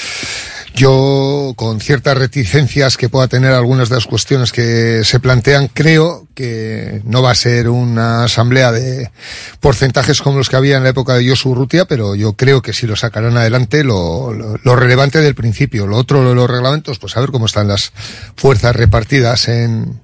Yo, con ciertas reticencias que pueda tener algunas de las cuestiones que se plantean, creo que no va a ser una asamblea de porcentajes como los que había en la época de Josu Rutia, pero yo creo que sí lo sacarán adelante lo, lo, lo relevante del principio. Lo otro, los reglamentos, pues a ver cómo están las fuerzas repartidas en,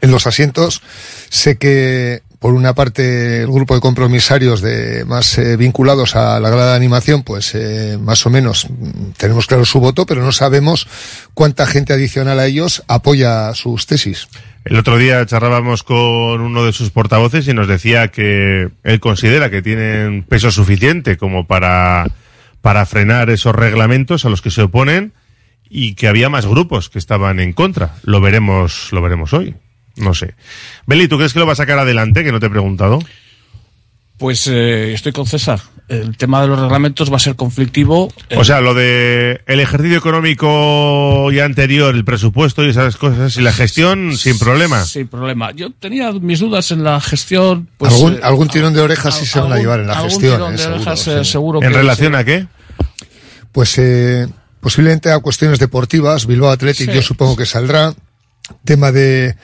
en los asientos. Sé que por una parte el grupo de compromisarios de más eh, vinculados a la grada de animación, pues eh, más o menos mm, tenemos claro su voto, pero no sabemos cuánta gente adicional a ellos apoya sus tesis. El otro día charlábamos con uno de sus portavoces y nos decía que él considera que tienen peso suficiente como para, para frenar esos reglamentos a los que se oponen y que había más grupos que estaban en contra. Lo veremos, lo veremos hoy. No sé. Beli, ¿tú crees que lo va a sacar adelante? Que no te he preguntado. Pues eh, estoy con César. El tema de los reglamentos va a ser conflictivo. O sea, lo de el ejercicio económico ya anterior, el presupuesto y esas cosas y la gestión sin problema. Sin problema. Yo tenía mis dudas en la gestión. Pues, algún, eh, algún tirón de orejas sí se van a llevar en la gestión. tirón eh, de seguro, orejas, eh, sí. seguro ¿En que relación sí. a qué? Pues eh, posiblemente a cuestiones deportivas, Bilbao Athletic Sí. yo supongo que saldrá. Tema de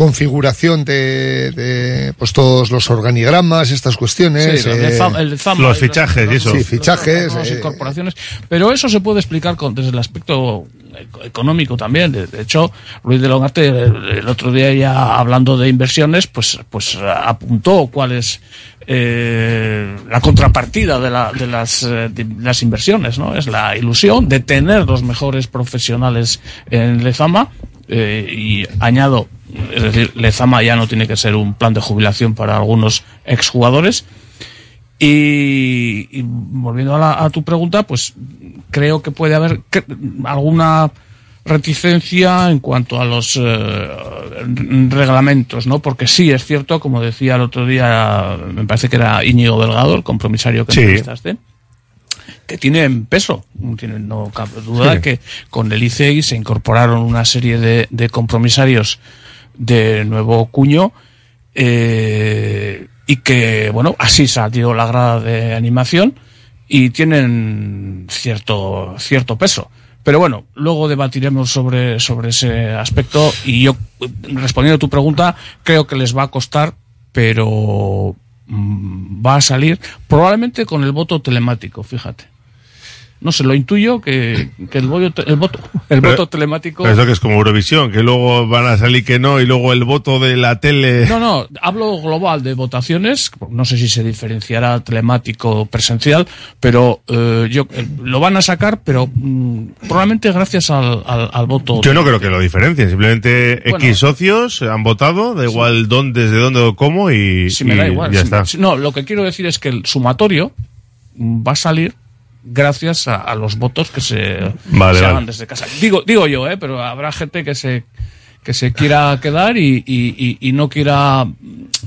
configuración de, de pues todos los organigramas, estas cuestiones. Sí, eh, Zama los y fichajes y eso. Sí, fichajes. las nuevas eh, incorporaciones. Pero eso se puede explicar con- desde el aspecto eco- económico también. De, de hecho, Luis de Longarte el, el otro día ya hablando de inversiones, pues, pues apuntó cuál es eh, la contrapartida de, la- de las, eh, de las inversiones, ¿no? Es la ilusión de tener los mejores profesionales en Lezama eh, y añado, es decir, Lezama ya no tiene que ser un plan de jubilación para algunos exjugadores. Y, y volviendo a, la- a tu pregunta, pues creo que puede haber que- alguna reticencia en cuanto a los eh, reglamentos, ¿no? Porque sí es cierto, como decía el otro día, me parece que era Íñigo Delgado, el compromisario que Sí. entrevistaste, que tienen peso. Tienen, no cabe duda Sí. que con el ICEI se incorporaron una serie de, de compromisarios de nuevo cuño eh, y que, bueno, así salió la grada de animación y tienen cierto, cierto peso. Pero bueno, luego debatiremos sobre, sobre ese aspecto y yo, respondiendo a tu pregunta, creo que les va a costar, pero mm, va a salir probablemente con el voto telemático, fíjate. No sé, lo intuyo que, que el, voto, el voto, el Pero- voto telemático. Pero eso que es como Eurovisión, que luego van a salir que no y luego el voto de la tele. No, no, hablo global de votaciones, no sé si se diferenciará telemático o presencial, pero eh, yo eh, lo van a sacar, pero mm, probablemente gracias al, al, al voto. Yo no creo que lo diferencien, simplemente Bueno. X socios han votado, da igual dónde, desde dónde o cómo y, Si me da y igual. ya si- está. no, lo que quiero decir es que el sumatorio va a salir gracias a, a los votos que se, Vale, se vale. hagan desde casa. Digo, digo yo, ¿eh? pero habrá gente que se que se quiera quedar y, y, y- y no quiera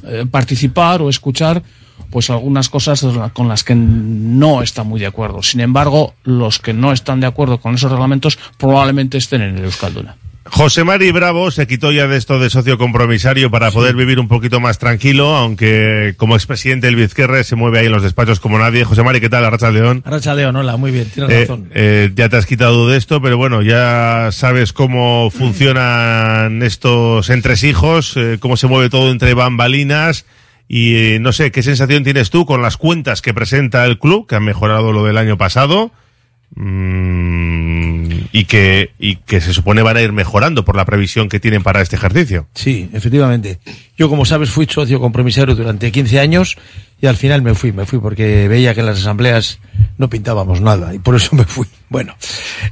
eh, participar o escuchar pues algunas cosas con las que no está muy de acuerdo. Sin embargo, los que no están de acuerdo con esos reglamentos probablemente estén en el Euskalduna. José Mari Bravo se quitó ya de esto de socio compromisario para poder vivir un poquito más tranquilo, aunque como expresidente del Vizquerre se mueve ahí en los despachos como nadie. José Mari, ¿qué tal? Arracha León. Racha León, hola, muy bien, tienes Eh, razón. eh, ya te has quitado de esto, pero bueno, ya sabes cómo funcionan estos entresijos, eh, cómo se mueve todo entre bambalinas y eh, no sé, ¿qué sensación tienes tú con las cuentas que presenta el club, que han mejorado lo del año pasado? Mm, y que y que se supone van a ir mejorando por la previsión que tienen para este ejercicio. Sí, efectivamente. Yo, como sabes, fui socio compromisario durante 15 años y al final me fui, me fui porque veía que en las asambleas no pintábamos nada y por eso me fui. Bueno,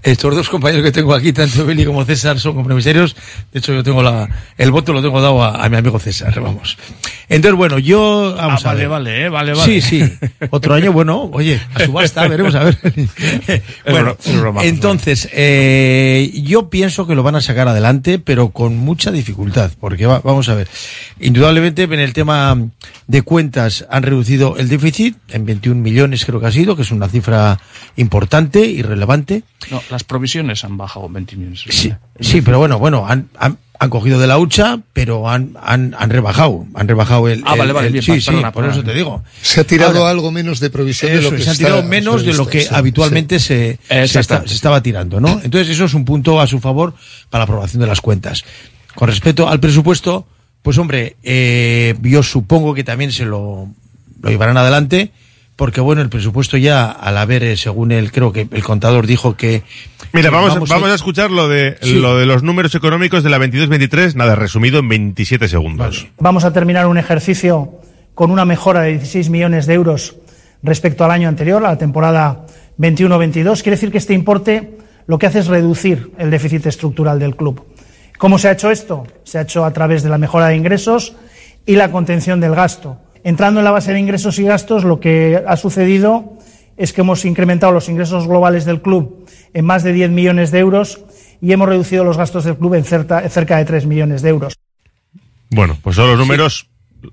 estos dos compañeros que tengo aquí, tanto Beli como César, son compromisarios. De hecho, yo tengo la, el voto lo tengo dado a, a mi amigo César, vamos. Entonces, bueno, yo, vamos Ah, a vale, ver. vale, eh, vale, vale. Sí, sí. Otro año, bueno, oye, a subasta, veremos a ver. *laughs* bueno, entonces, eh, yo pienso que lo van a sacar adelante, pero con mucha dificultad, porque va- vamos a ver. Indudablemente, en el tema de cuentas han reducido el déficit en 21 millones, creo que ha sido, que es una cifra importante y relevante. No, las provisiones han bajado 20 millones. Sí, sí pero bueno, bueno, han, han, han cogido de la hucha, pero han, han, han rebajado, han rebajado el... Ah, el- vale, vale, el- bien, sí, pa- sí, perdona, por perdona. eso te digo. Se ha tirado Ahora, algo menos de provisión de Eso, lo que se está tirado menos de lo que sí, habitualmente sí. se, se, está- se estaba tirando, ¿no? Entonces eso es un punto a su favor para la aprobación de las cuentas. Con respecto al presupuesto, pues hombre, eh, yo supongo que también se lo, lo llevarán adelante, porque bueno, el presupuesto ya, al haber, eh, según él, creo que el contador dijo que... Mira, vamos, vamos, a escuchar lo de, Sí. lo de los números económicos de la 22-23, nada, resumido en 27 segundos. Vamos a terminar un ejercicio con una mejora de 16 millones de euros respecto al año anterior, a la temporada 21-22. Quiere decir que este importe lo que hace es reducir el déficit estructural del club. ¿Cómo se ha hecho esto? Se ha hecho a través de la mejora de ingresos y la contención del gasto. Entrando en la base de ingresos y gastos, lo que ha sucedido es que hemos incrementado los ingresos globales del club en más de 10 millones de euros y hemos reducido los gastos del club en cerca, cerca de 3 millones de euros. Bueno, pues son los números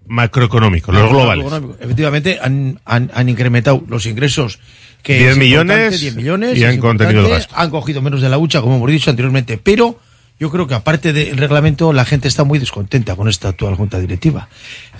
macroeconómicos, los globales. Efectivamente, han, han, han incrementado los ingresos que 10 es millones importante, 10 millones y han contenido el gasto. Han cogido menos de la hucha, como hemos dicho anteriormente, pero yo creo que aparte del reglamento, la gente está muy descontenta con esta actual junta directiva.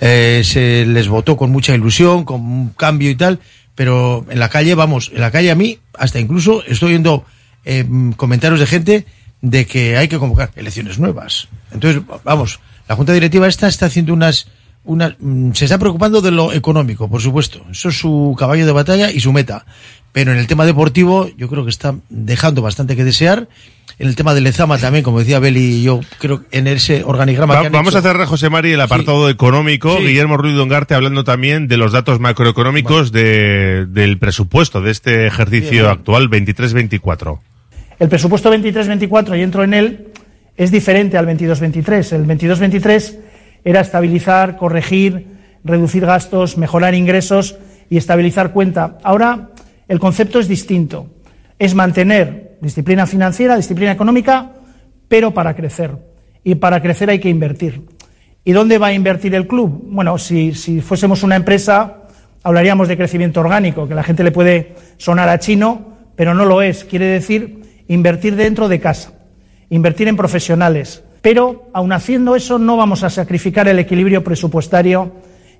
Eh, se les votó con mucha ilusión, con un cambio y tal, pero en la calle, vamos, en la calle a mí, hasta incluso estoy viendo eh, comentarios de gente de que hay que convocar elecciones nuevas. Entonces, vamos, la junta directiva esta está haciendo unas una, mm, se está preocupando de lo económico, por supuesto. Eso es su caballo de batalla y su meta. Pero en el tema deportivo, yo creo que está dejando bastante que desear. En el tema del Lezama también, como decía Beli, yo creo que en ese organigrama Va- que han vamos hecho- a cerrar, José Mari, el apartado económico. Sí. Guillermo Ruiz Dongarte hablando también de los datos macroeconómicos de, del presupuesto de este ejercicio Bien. actual 23-24. El presupuesto 23-24, y entro en él, es diferente al 22-23. El 22-23 era estabilizar, corregir, reducir gastos, mejorar ingresos y estabilizar cuenta. Ahora el concepto es distinto. Es mantener disciplina financiera, disciplina económica, pero para crecer. Y para crecer hay que invertir. ¿Y dónde va a invertir el club? Bueno, si, fuésemos una empresa, hablaríamos de crecimiento orgánico, que la gente le puede sonar a chino, pero no lo es. Quiere decir invertir dentro de casa, invertir en profesionales. Pero, aun haciendo eso, no vamos a sacrificar el equilibrio presupuestario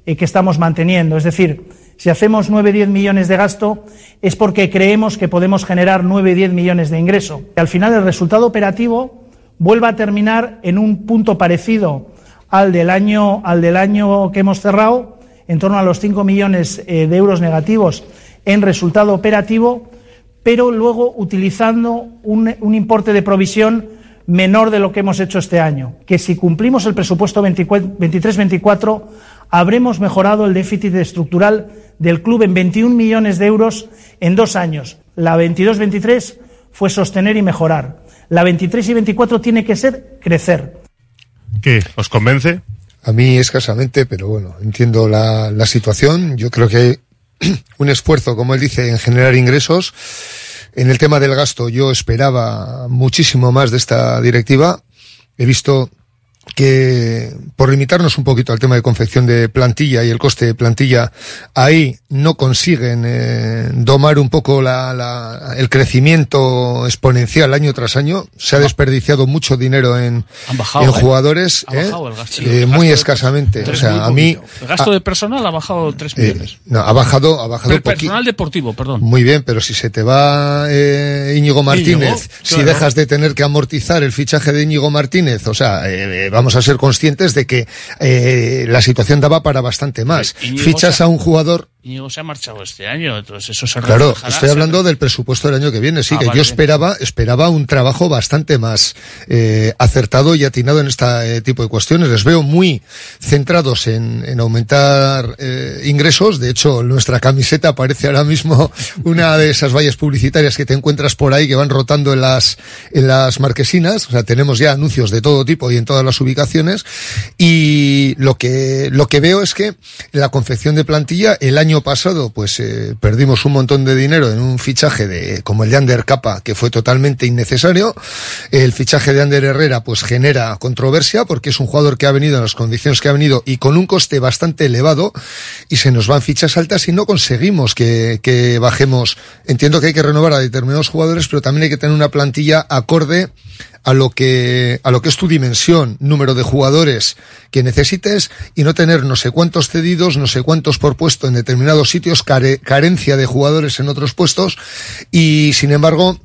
eh, que estamos manteniendo. Es decir, si hacemos 9-10 millones de gasto, es porque creemos que podemos generar 9-10 millones de ingreso. Al final, el resultado operativo vuelva a terminar en un punto parecido al del año, al del año que hemos cerrado, en torno a los 5 millones eh, de euros negativos en resultado operativo, pero luego utilizando un, un importe de provisión menor de lo que hemos hecho este año. Que si cumplimos el presupuesto 23-24, habremos mejorado el déficit estructural del club en 21 millones de euros en dos años. La 22-23 fue sostener y mejorar. La 23 y 24 tiene que ser crecer. ¿Qué? ¿Os convence? A mí escasamente, pero bueno, entiendo la, la situación. Yo creo que hay *clears throat* un esfuerzo, como él dice, en generar ingresos. En el tema del gasto, yo esperaba muchísimo más de esta directiva. He visto que, por limitarnos un poquito al tema de confección de plantilla y el coste de plantilla, ahí no consiguen eh, domar un poco la, la- el crecimiento exponencial año tras año. Se ha desperdiciado mucho dinero en, bajado, en ¿eh? jugadores, ¿eh? bajado el gasto. Eh, El muy gasto de- escasamente. O sea, muy a mí. El gasto de personal ha bajado 3 eh, millones. no, ha bajado, ha bajado el poqui- personal deportivo, perdón. Muy bien, pero si se te va eh, Íñigo Martínez, Íñigo, si claro. dejas de tener que amortizar el fichaje de Íñigo Martínez, o sea, eh, vamos a ser conscientes de que eh, la situación daba para bastante más. Fichas a un jugador Íñigo se ha marchado este año, entonces eso se Claro, estoy hablando del presupuesto del año que viene, sí, Ah, que vale, yo esperaba, esperaba un trabajo bastante más eh, acertado y atinado en este tipo de cuestiones. Les veo muy centrados en, en aumentar eh, ingresos. De hecho, nuestra camiseta parece ahora mismo *laughs* una de esas vallas publicitarias que te encuentras por ahí que van rotando en las, en las marquesinas. O sea, tenemos ya anuncios de todo tipo y en todas las ubicaciones. Y lo que, lo que veo es que la confección de plantilla el año año pasado, pues eh, perdimos un montón de dinero en un fichaje de como el de Ander Capa, que fue totalmente innecesario. El fichaje de Ander Herrera, pues genera controversia porque es un jugador que ha venido en las condiciones que ha venido y con un coste bastante elevado y se nos van fichas altas y no conseguimos que, que bajemos. Entiendo que hay que renovar a determinados jugadores, pero también hay que tener una plantilla acorde a lo que a lo que es tu dimensión, número de jugadores que necesites y no tener no sé cuántos cedidos, no sé cuántos por puesto en determinados sitios, care- carencia de jugadores en otros puestos y sin embargo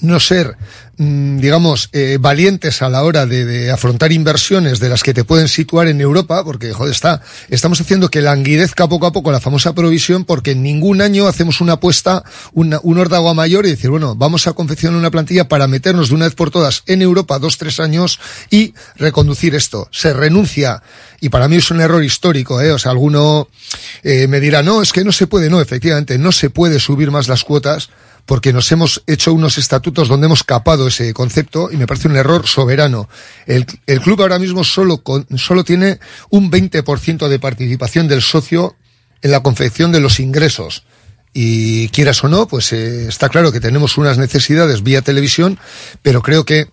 no ser, mm, digamos, eh, valientes a la hora de, de afrontar inversiones de las que te pueden situar en Europa, porque, joder, está, estamos haciendo que languidezca poco a poco la famosa provisión, porque en ningún año hacemos una apuesta, una, un órdago mayor y decir, bueno, vamos a confeccionar una plantilla para meternos de una vez por todas en Europa dos, tres años y reconducir esto. Se renuncia, y para mí es un error histórico, ¿eh? O sea, alguno eh, me dirá, no, es que no se puede, no, efectivamente, no se puede subir más las cuotas, porque nos hemos hecho unos estatutos donde hemos capado ese concepto y me parece un error soberano. El, club ahora mismo solo, con- solo tiene un 20% de participación del socio en la confección de los ingresos. Y quieras o no, pues eh, está claro que tenemos unas necesidades vía televisión, pero creo que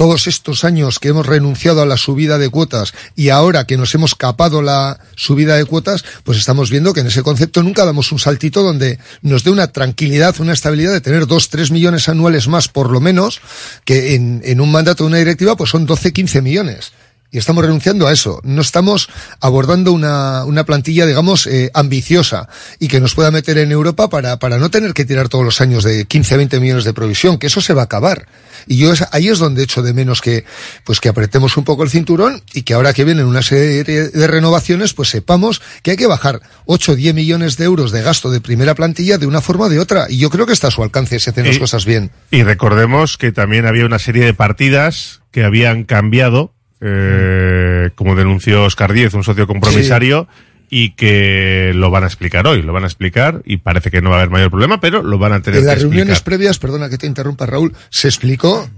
todos estos años que hemos renunciado a la subida de cuotas y ahora que nos hemos capado la subida de cuotas, pues estamos viendo que en ese concepto nunca damos un saltito donde nos dé una tranquilidad, una estabilidad de tener dos, tres millones anuales más por lo menos, que en, en un mandato de una directiva pues son 12, 15 millones. Y estamos renunciando a eso. No estamos abordando una, una plantilla, digamos, eh, ambiciosa y que nos pueda meter en Europa para, para no tener que tirar todos los años de 15, 20 millones de provisión, que eso se va a acabar. Y yo es- ahí es donde echo de menos que, pues que apretemos un poco el cinturón y que ahora que vienen una serie de renovaciones, pues sepamos que hay que bajar 8 o 10 millones de euros de gasto de primera plantilla de una forma o de otra. Y yo creo que está a su alcance si hacen las cosas bien. Y recordemos que también había una serie de partidas que habían cambiado, eh, como denunció Oscar Díez, un socio compromisario, y que lo van a explicar hoy, lo van a explicar y parece que no va a haber mayor problema, pero lo van a tener En las que reuniones explicar. previas, perdona que te interrumpa Raúl, se explicó,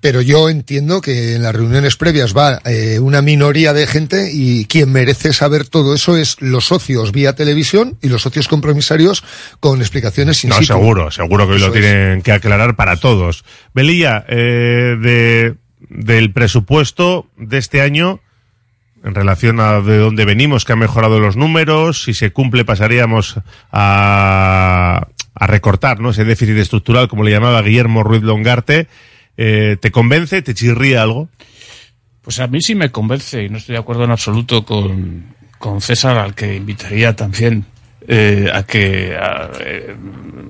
pero yo entiendo que en las reuniones previas va eh, una minoría de gente y quien merece saber todo eso es los socios vía televisión y los socios compromisarios con explicaciones sin No, seguro, seguro que hoy lo tienen que aclarar para todos. Belilla, eh, de, del presupuesto de este año, en relación a de dónde venimos, que han mejorado los números, si se cumple pasaríamos a, a recortar, ¿no? Ese déficit estructural, como le llamaba Guillermo Ruiz Longarte. Eh, ¿Te convence? ¿Te chirría algo? Pues a mí sí me convence y no estoy de acuerdo en absoluto con, con César, al que invitaría también eh, a que a, eh,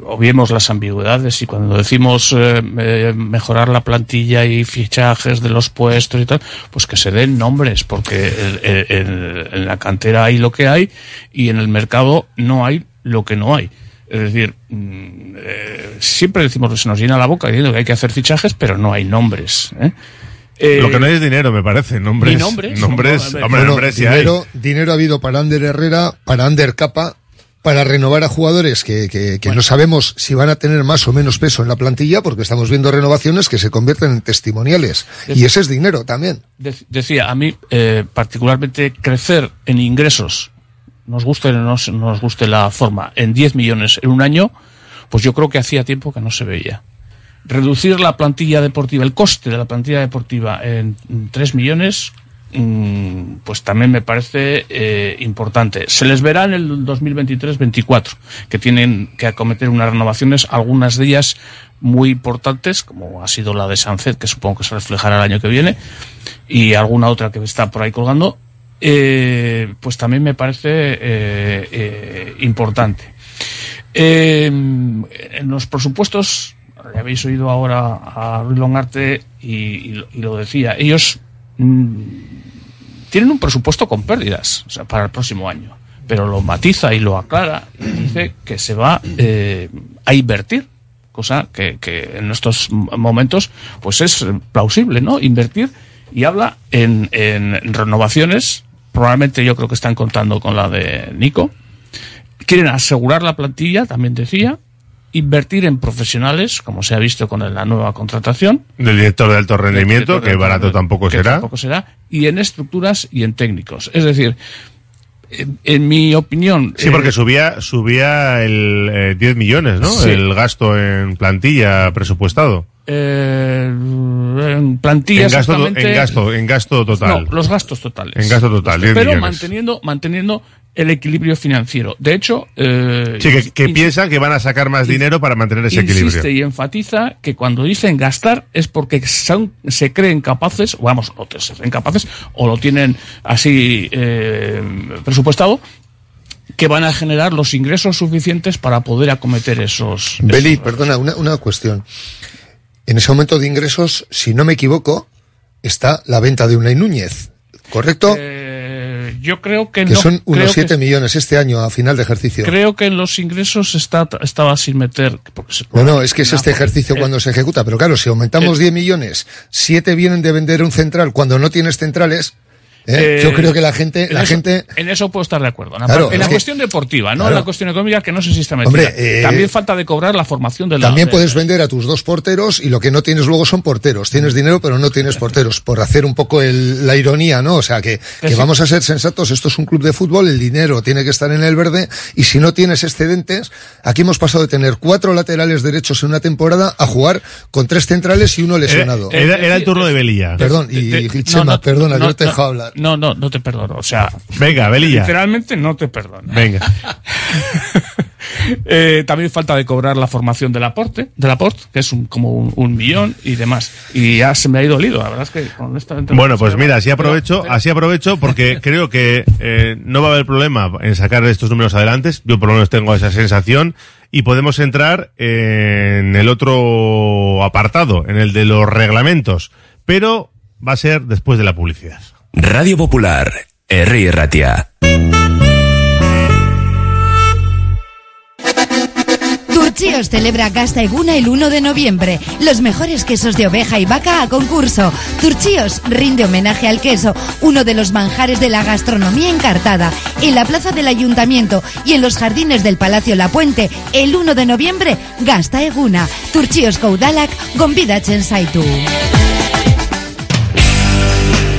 obviemos las ambigüedades y cuando decimos eh, eh, mejorar la plantilla y fichajes de los puestos y tal, pues que se den nombres, porque el- el- el- en la cantera hay lo que hay y en el mercado no hay lo que no hay. Es decir, mm, eh, siempre decimos que se nos llena la boca diciendo que hay que hacer fichajes, pero no hay nombres. ¿eh? Eh, Lo que no es dinero, me parece. Nombres. Nombres. Nombres, No, hombre, Bueno, nombres sí hay. dinero, dinero ha habido para Ander Herrera, para Ander Capa, para renovar a jugadores que, que, que no sabemos si van a tener más o menos peso en la plantilla, porque estamos viendo renovaciones que se convierten en testimoniales. Y ese es dinero también. De- decía, a mí eh, particularmente crecer en ingresos, nos guste o no nos, guste la forma, en 10 millones en un año, pues yo creo que hacía tiempo que no se veía. Reducir la plantilla deportiva, el coste de la plantilla deportiva en 3 millones, pues también me parece eh, importante. Se les verá en el 2023-24, que tienen que acometer unas renovaciones, algunas de ellas muy importantes, como ha sido la de Sancet, que supongo que se reflejará el año que viene, y alguna otra que está por ahí colgando, eh, pues también me parece eh, importante. En los presupuestos, ya habéis oído ahora a Ruiz Longarte y, y lo- y lo decía, ellos mm, tienen un presupuesto con pérdidas para el próximo año, pero lo matiza y lo aclara y dice que se va eh, a invertir, cosa que, que en estos momentos pues es plausible, ¿no? Invertir y habla en, en renovaciones, probablemente yo creo que están contando con la de Nico, quieren asegurar la plantilla, también decía, invertir en profesionales, como se ha visto con la nueva contratación, Del director de alto rendimiento, que barato tampoco que será. tampoco será, y en estructuras y en técnicos. Es decir, En, en mi opinión. Sí, eh, porque subía subía el eh, 10 millones, ¿no? Sí. El gasto en plantilla presupuestado. eh, en plantilla En gasto, en gasto, en gasto total. No, los gastos totales. En gasto total, 10 Pero millones. manteniendo, manteniendo el equilibrio financiero. De hecho, eh, Sí, que, piensan que van a sacar más dinero para mantener ese insiste equilibrio. y enfatiza que cuando dicen gastar es porque son, se creen capaces, o vamos, o te- se creen capaces, o lo tienen así eh, presupuestado, que van a generar los ingresos suficientes para poder acometer esos. Beli, esos- perdona, una, una cuestión. En ese aumento de ingresos, si no me equivoco, está la venta de Unai Núñez, ¿correcto? Eh, yo creo que, que no. son unos que- 7 millones este año a final de ejercicio. Creo que en los ingresos está, estaba sin meter. porque se- No, no, es que es este ejercicio eh, cuando se ejecuta. Pero claro, si aumentamos eh, 10 millones, 7 vienen de vender un central cuando no tienes centrales, ¿eh? Eh, yo creo que la gente, en la eso- gente, En eso puedo estar de acuerdo. En la, Claro, par- en es la que- cuestión deportiva, no Claro. en la cuestión económica, que no sé si está metida. Hombre, eh, También falta de cobrar la formación de la. también de- puedes vender a tus dos porteros y lo que no tienes luego son porteros. Tienes dinero pero no tienes porteros. Por hacer un poco el- la ironía, ¿no? O sea, que, que sí. vamos a ser sensatos. Esto es un club de fútbol, el dinero tiene que estar en el verde y si no tienes excedentes, aquí hemos pasado de tener cuatro laterales derechos en una temporada a jugar con tres centrales y uno lesionado. Era, era- era el turno de Belilla. Perdón, y, Te- y no, Chema, no, perdona, no, no te he no, dejado hablar. No, no, no te perdono. O sea, Venga, Belilla. literalmente no te perdono. Venga. *laughs* Eh, también falta de cobrar la formación del aporte, del aporte, que es un, como un, un millón y demás. Y ya se me ha ido el hilo, la verdad es que honestamente. no Bueno, pues mira, así aprovecho, así aprovecho porque *laughs* creo que eh, no va a haber problema en sacar estos números adelante. Yo por lo menos tengo esa sensación y podemos entrar en el otro apartado, en el de los reglamentos, pero va a ser después de la publicidad. Radio Popular, R. Ratia. Turchíos celebra Gasta Eguna el 1 de noviembre. Los mejores quesos de oveja y vaca a concurso. Turchíos rinde homenaje al queso, uno de los manjares de la gastronomía encartada. En la plaza del ayuntamiento y en los jardines del Palacio La Puente, el 1 de noviembre, Gasta Eguna. Turchíos Caudalac, Gombida Chensaitu.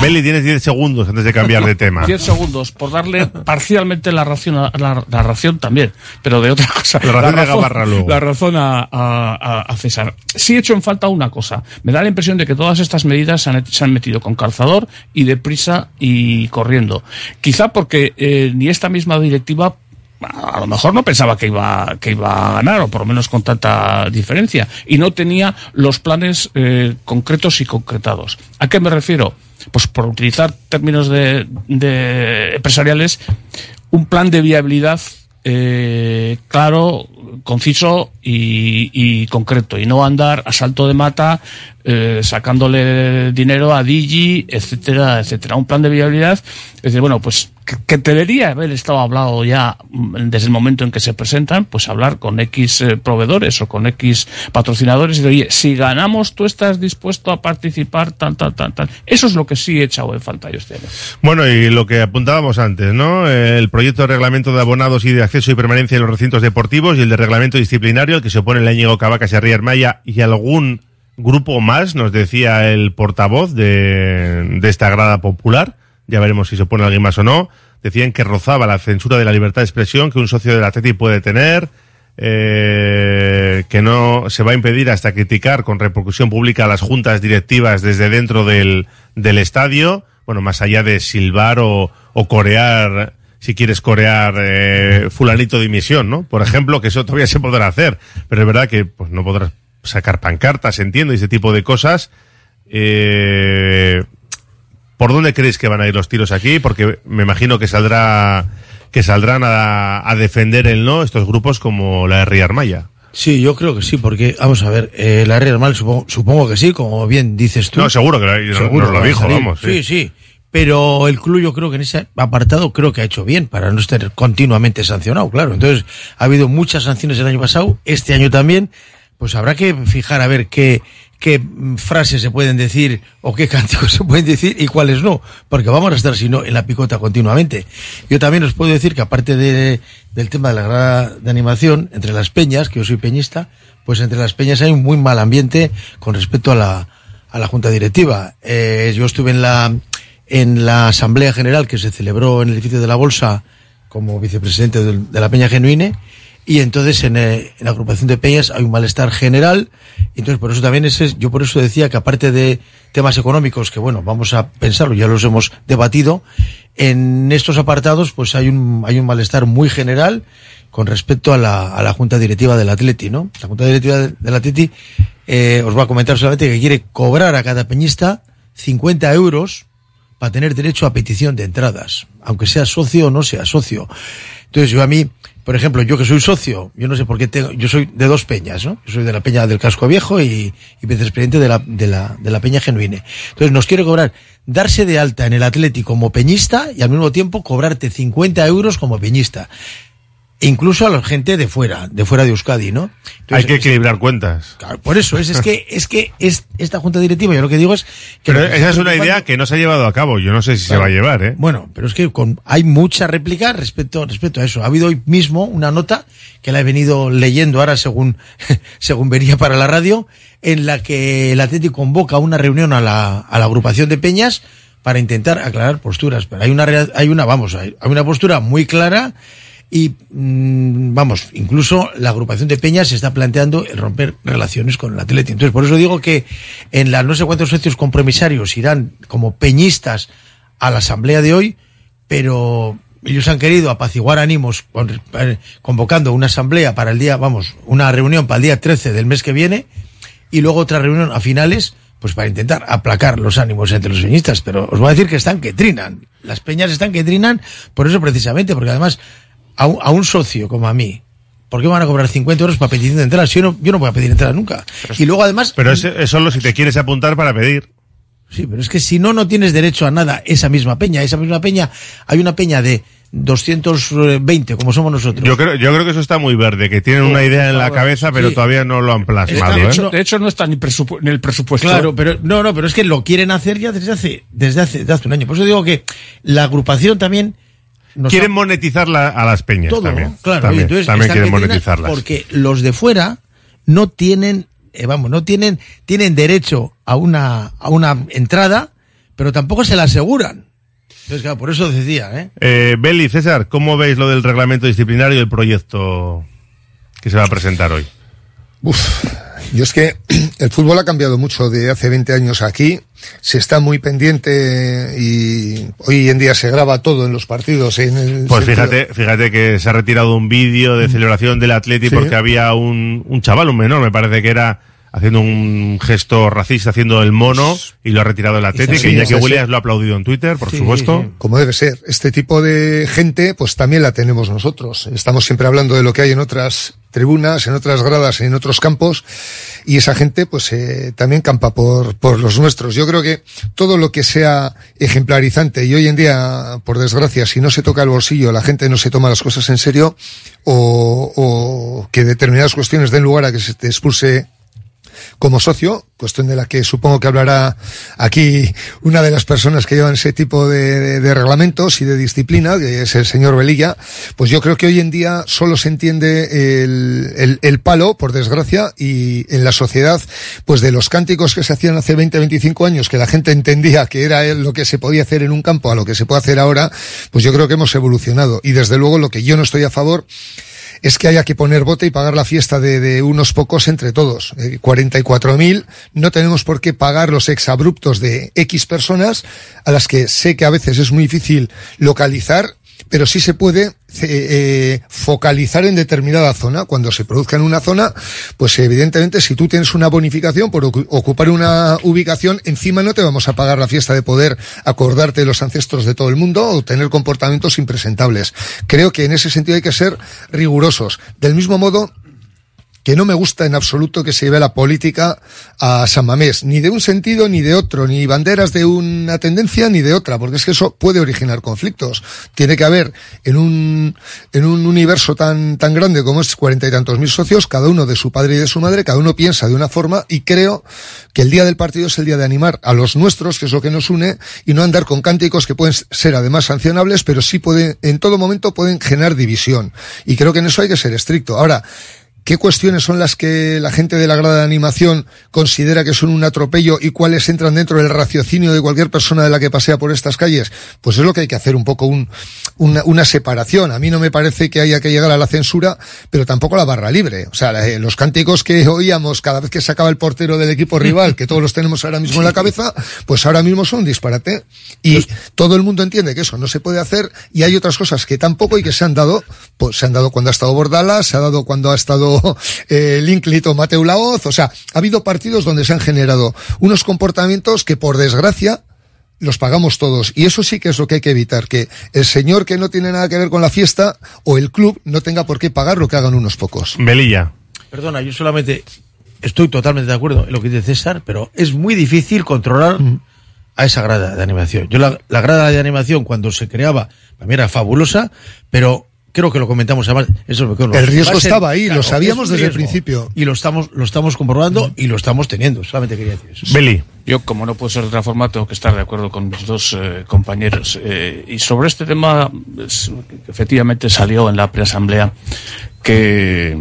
Beli, tienes 10 segundos antes de cambiar de tema. 10 segundos por darle parcialmente la ración a, la, la ración también, pero de otra cosa. La de Gabarra luego. La razón a, a- a César. Sí he hecho en falta una cosa. Me da la impresión de que todas estas medidas se han, se han metido con calzador y deprisa y corriendo. Quizá porque eh, ni esta misma directiva a lo mejor no pensaba que iba, que iba a ganar, o por lo menos con tanta diferencia, y no tenía los planes eh, concretos y concretados. ¿A qué me refiero? Pues por utilizar términos de, de empresariales, un plan de viabilidad eh, claro, conciso y, concreto y no andar a salto de mata eh, sacándole dinero a Digi, etcétera, etcétera. Un plan de viabilidad, es decir, bueno, pues que, que debería haber estado hablado ya mm, desde el momento en que se presentan, pues hablar con X eh, proveedores o con X patrocinadores y de, oye, si ganamos, tú estás dispuesto a participar, tal, tal, tal, tal. Eso es lo que sí he echado en falta yo este año. Bueno, y lo que apuntábamos antes, ¿no? El proyecto de reglamento de abonados y de acceso y permanencia en los recintos deportivos y el de reglamento disciplinario al que se opone el Íñigo Cavacas y Arriar Maya y algún grupo más, nos decía el portavoz de, de esta grada popular. Ya veremos si se opone alguien más o no. Decían que rozaba la censura de la libertad de expresión que un socio del Atleti puede tener. eh, que no se va a impedir hasta criticar con repercusión pública a las juntas directivas desde dentro del, del estadio, bueno, más allá de silbar o, o corear, si quieres corear eh, fulanito de dimisión, ¿no? Por ejemplo, que eso todavía se podrá hacer, pero es verdad que pues no podrás sacar pancartas, entiendo, y ese tipo de cosas. Eh, ¿Por dónde creéis que van a ir los tiros aquí? Porque me imagino que saldrá que saldrán a, a defender el no estos grupos como la R. Armaya. Sí, yo creo que sí, porque, vamos a ver, eh, la Real Mal supongo, supongo que sí, como bien dices tú. No, seguro que lo- Seguro nos lo dijo, vamos, sí. Sí, sí. Pero el club yo creo que en ese apartado creo que ha hecho bien para no estar continuamente sancionado, claro. Entonces, ha habido muchas sanciones el año pasado, este año también, pues habrá que fijar a ver qué, qué frases se pueden decir o qué *laughs* cánticos se pueden decir y cuáles no, porque vamos a estar si no en la picota continuamente. Yo también os puedo decir que aparte de, del tema de la grada de animación, entre las peñas, que yo soy peñista, pues entre las peñas hay un muy mal ambiente con respecto a la, a la junta directiva. Eh, yo estuve en la, en la asamblea general que se celebró en el edificio de la Bolsa como vicepresidente de la Peña Genuine y entonces en, eh, en la agrupación de peñas hay un malestar general. Entonces por eso también ese, yo por eso decía que aparte de temas económicos que bueno vamos a pensarlo ya los hemos debatido en estos apartados pues hay un hay un malestar muy general con respecto a la, a la junta directiva del Atleti no la junta directiva del Atleti eh, os voy a comentar solamente que quiere cobrar a cada peñista 50 euros para tener derecho a petición de entradas, aunque sea socio o no sea socio. Entonces yo a mí, por ejemplo, yo que soy socio, yo no sé por qué tengo, yo soy de dos peñas, ¿no? Yo soy de la peña del casco viejo y, y vicepresidente de la, de la, de la peña genuine. Entonces nos quiere cobrar, darse de alta en el Atlético como peñista y al mismo tiempo cobrarte 50 euros como peñista. Incluso a la gente de fuera, de fuera de Euskadi, ¿no? Hay que equilibrar cuentas. Claro, por eso es, es que, es que es esta junta directiva, yo lo que digo es que. Pero esa es una idea que no se ha llevado a cabo. Yo no sé si Claro. se va a llevar, ¿eh? Bueno, pero es que con, hay mucha réplica respecto, respecto a eso. Ha habido hoy mismo una nota que la he venido leyendo ahora según, *laughs* según venía para la radio, en la que el Atlético convoca una reunión a la, a la agrupación de peñas para intentar aclarar posturas. Pero hay una, hay una, vamos, hay, hay una postura muy clara y, mm, vamos, incluso la agrupación de peñas se está planteando el romper relaciones con el Atlético. Entonces, por eso digo que en las no sé cuántos socios compromisarios irán como peñistas a la asamblea de hoy, pero ellos han querido apaciguar ánimos con- eh, convocando una asamblea para el día, vamos, una reunión para el día 13 del mes que viene y luego otra reunión a finales, pues para intentar aplacar los ánimos entre los peñistas. Pero os voy a decir que están que trinan. Las peñas están que trinan por eso precisamente, porque además a un, a un socio como a mí, ¿por qué me van a cobrar 50 euros para petición de entrada? Si yo no, yo no voy a pedir entrada nunca. Y luego además... Pero es, es solo si te quieres apuntar para pedir. Sí, pero es que si no, no tienes derecho a nada esa misma peña. Esa misma peña, hay una peña de 220, como somos nosotros. Yo creo, yo creo que eso está muy verde, que tienen una idea en la cabeza, pero Sí. todavía no lo han plasmado, de, ¿eh? hecho, de hecho, no está ni presupu- en el presupuesto. Claro, pero no, no, pero es que lo quieren hacer ya desde hace, desde hace, desde hace un año. Por eso digo que la agrupación también nos Quieren ha- monetizar la- a las peñas todo, también. ¿no? claro. también, entonces quieren monetizarlas. Porque los de fuera no tienen, eh, vamos, no tienen, tienen derecho a una, a una entrada, pero tampoco se la aseguran. Entonces, claro, por eso decía, ¿eh? Eh, Beli, César, ¿cómo veis lo del reglamento disciplinario y el proyecto que se va a presentar hoy? Uf, yo es que *clears throat* el fútbol ha cambiado mucho de hace 20 años aquí. Se está muy pendiente y hoy en día se graba todo en los partidos. En el Pues sentido- fíjate, fíjate que se ha retirado un vídeo de celebración del Atleti Sí. porque había un, un chaval, un menor, me parece que era haciendo un gesto racista, haciendo el mono, y lo ha retirado el Atleti, así, que Iñaki es así. Williams lo ha aplaudido en Twitter, por supuesto. Como debe ser. Este tipo de gente, pues también la tenemos nosotros. Estamos siempre hablando de lo que hay en otras tribunas, en otras gradas, en otros campos, y esa gente pues eh, también campa por, por los nuestros. Yo creo que todo lo que sea ejemplarizante, y hoy en día, por desgracia, si no se toca el bolsillo, la gente no se toma las cosas en serio, o, o que determinadas cuestiones den lugar a que se te expulse como socio, cuestión de la que supongo que hablará aquí una de las personas que llevan ese tipo de, reglamentos y de disciplina, que es el señor Velilla, pues yo creo que hoy en día solo se entiende el, el, el, palo, por desgracia, y en la sociedad, pues de los cánticos que se hacían hace 20, 25 años, que la gente entendía que era lo que se podía hacer en un campo a lo que se puede hacer ahora, pues yo creo que hemos evolucionado. Y desde luego lo que yo no estoy a favor es que haya que poner bote y pagar la fiesta de, de unos pocos entre todos. Eh, 44.000, no tenemos por qué pagar los exabruptos de X personas, a las que sé que a veces es muy difícil localizar, pero sí se puede eh, eh, focalizar en determinada zona. Cuando se produzca en una zona, pues evidentemente si tú tienes una bonificación por ocupar una ubicación, encima no te vamos a pagar la fiesta de poder acordarte de los ancestros de todo el mundo o tener comportamientos impresentables. Creo que en ese sentido hay que ser rigurosos. Del mismo modo, que no me gusta en absoluto que se lleve la política a San Mamés, ni de un sentido ni de otro, ni banderas de una tendencia ni de otra, porque es que eso puede originar conflictos. Tiene que haber en un, en un universo tan, tan grande como es cuarenta y tantos mil socios, cada uno de su padre y de su madre, cada uno piensa de una forma y creo que el día del partido es el día de animar a los nuestros, que es lo que nos une, y no andar con cánticos que pueden ser además sancionables, pero sí pueden, en todo momento pueden generar división. Y creo que en eso hay que ser estricto. Ahora, ¿Qué cuestiones son las que la gente de la grada de animación considera que son un atropello y cuáles entran dentro del raciocinio de cualquier persona de la que pasea por estas calles? Pues es lo que hay que hacer un poco un, una, una, separación. A mí no me parece que haya que llegar a la censura, pero tampoco a la barra libre. O sea, eh, los cánticos que oíamos cada vez que sacaba el portero del equipo rival, que todos los tenemos ahora mismo en la *laughs* cabeza, pues ahora mismo son un disparate. Y todo el mundo entiende que eso no se puede hacer y hay otras cosas que tampoco y que se han dado, pues se han dado cuando ha estado Bordala, se ha dado cuando ha estado eh, Linklit o Mateu Laoz, o sea, ha habido partidos donde se han generado unos comportamientos que por desgracia los pagamos todos. Y eso sí que es lo que hay que evitar, que el señor que no tiene nada que ver con la fiesta o el club no tenga por qué pagar lo que hagan unos pocos. Melilla. Perdona, yo solamente estoy totalmente de acuerdo en lo que dice César, pero es muy difícil controlar mm. a esa grada de animación. Yo la, la grada de animación cuando se creaba, para mí era fabulosa, pero creo que lo comentamos además, eso es El riesgo estaba ahí, claro, lo sabíamos desde el principio. Y lo estamos, lo estamos comprobando mm. y lo estamos teniendo, solamente quería decir eso. Beli. Yo, como no puedo ser de otra forma, tengo que estar de acuerdo con mis dos eh, compañeros. Eh, y sobre este tema, es, efectivamente salió en la preasamblea que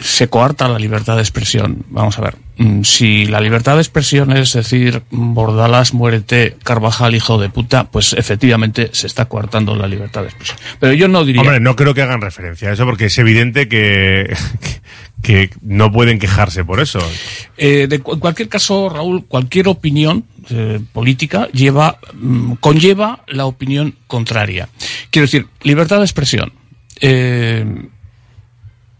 se coarta la libertad de expresión. Vamos a ver, mm, si la libertad de expresión es decir, Bordalas, muérete, Carvajal, hijo de puta, pues efectivamente se está coartando la libertad de expresión. Pero yo no diría... Hombre, no creo que hagan referencia a eso porque es evidente que, *laughs* que no pueden quejarse por eso. Eh, de, en cualquier caso, Raúl, cualquier opinión eh, política lleva, mm, conlleva la opinión contraria. Quiero decir, libertad de expresión. Eh,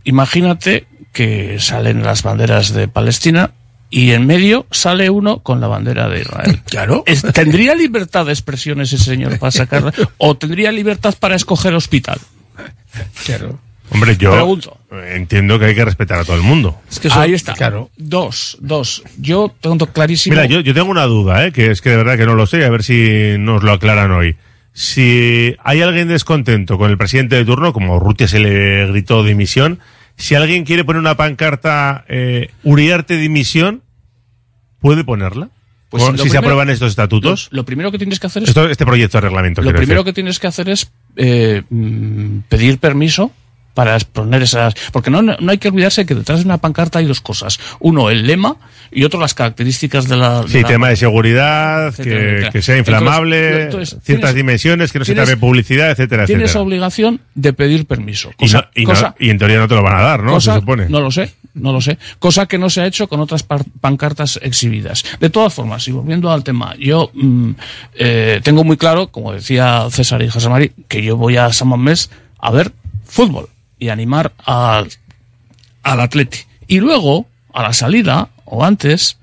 imagínate que salen las banderas de Palestina y en medio sale uno con la bandera de Israel. *laughs* Claro. ¿Tendría libertad de expresión ese señor para sacarla? *laughs* ¿O tendría libertad para escoger hospital? Claro. Hombre, yo Pregunto. entiendo que hay que respetar a todo el mundo. Es que eso, Ahí está. Claro. Dos, dos. Yo tengo clarísimo. Mira, yo, yo tengo una duda, ¿eh? que es que de verdad que no lo sé, a ver si nos lo aclaran hoy. Si hay alguien descontento con el presidente de turno, como Urrutia se le gritó dimisión, si alguien quiere poner una pancarta eh, Uriarte dimisión, ¿puede ponerla? Pues si primero, se aprueban estos estatutos. Lo, lo, primero que tienes que hacer es. Esto, este proyecto de reglamento. Lo primero decir. que tienes que hacer es eh, mm, pedir permiso para exponer esas. Porque no, no hay que olvidarse que detrás de una pancarta hay dos cosas. Uno, el lema y otro, las características de la. De sí, la, tema de seguridad, etcétera, que, que, sea inflamable, entonces, entonces, ciertas tienes, dimensiones, que no se trabe publicidad, etcétera, Tienes etcétera. obligación de pedir permiso. Cosa, y, no, y, cosa, no, y, en teoría no te lo van a dar, ¿no? Cosa, se supone. No lo sé, no lo sé. Cosa que no se ha hecho con otras pancartas exhibidas. De todas formas, y volviendo al tema, yo mmm, eh, tengo muy claro, como decía César y José Mari, que yo voy a San Mamés a ver fútbol y animar al, al atleti. Y luego, a la salida, o antes,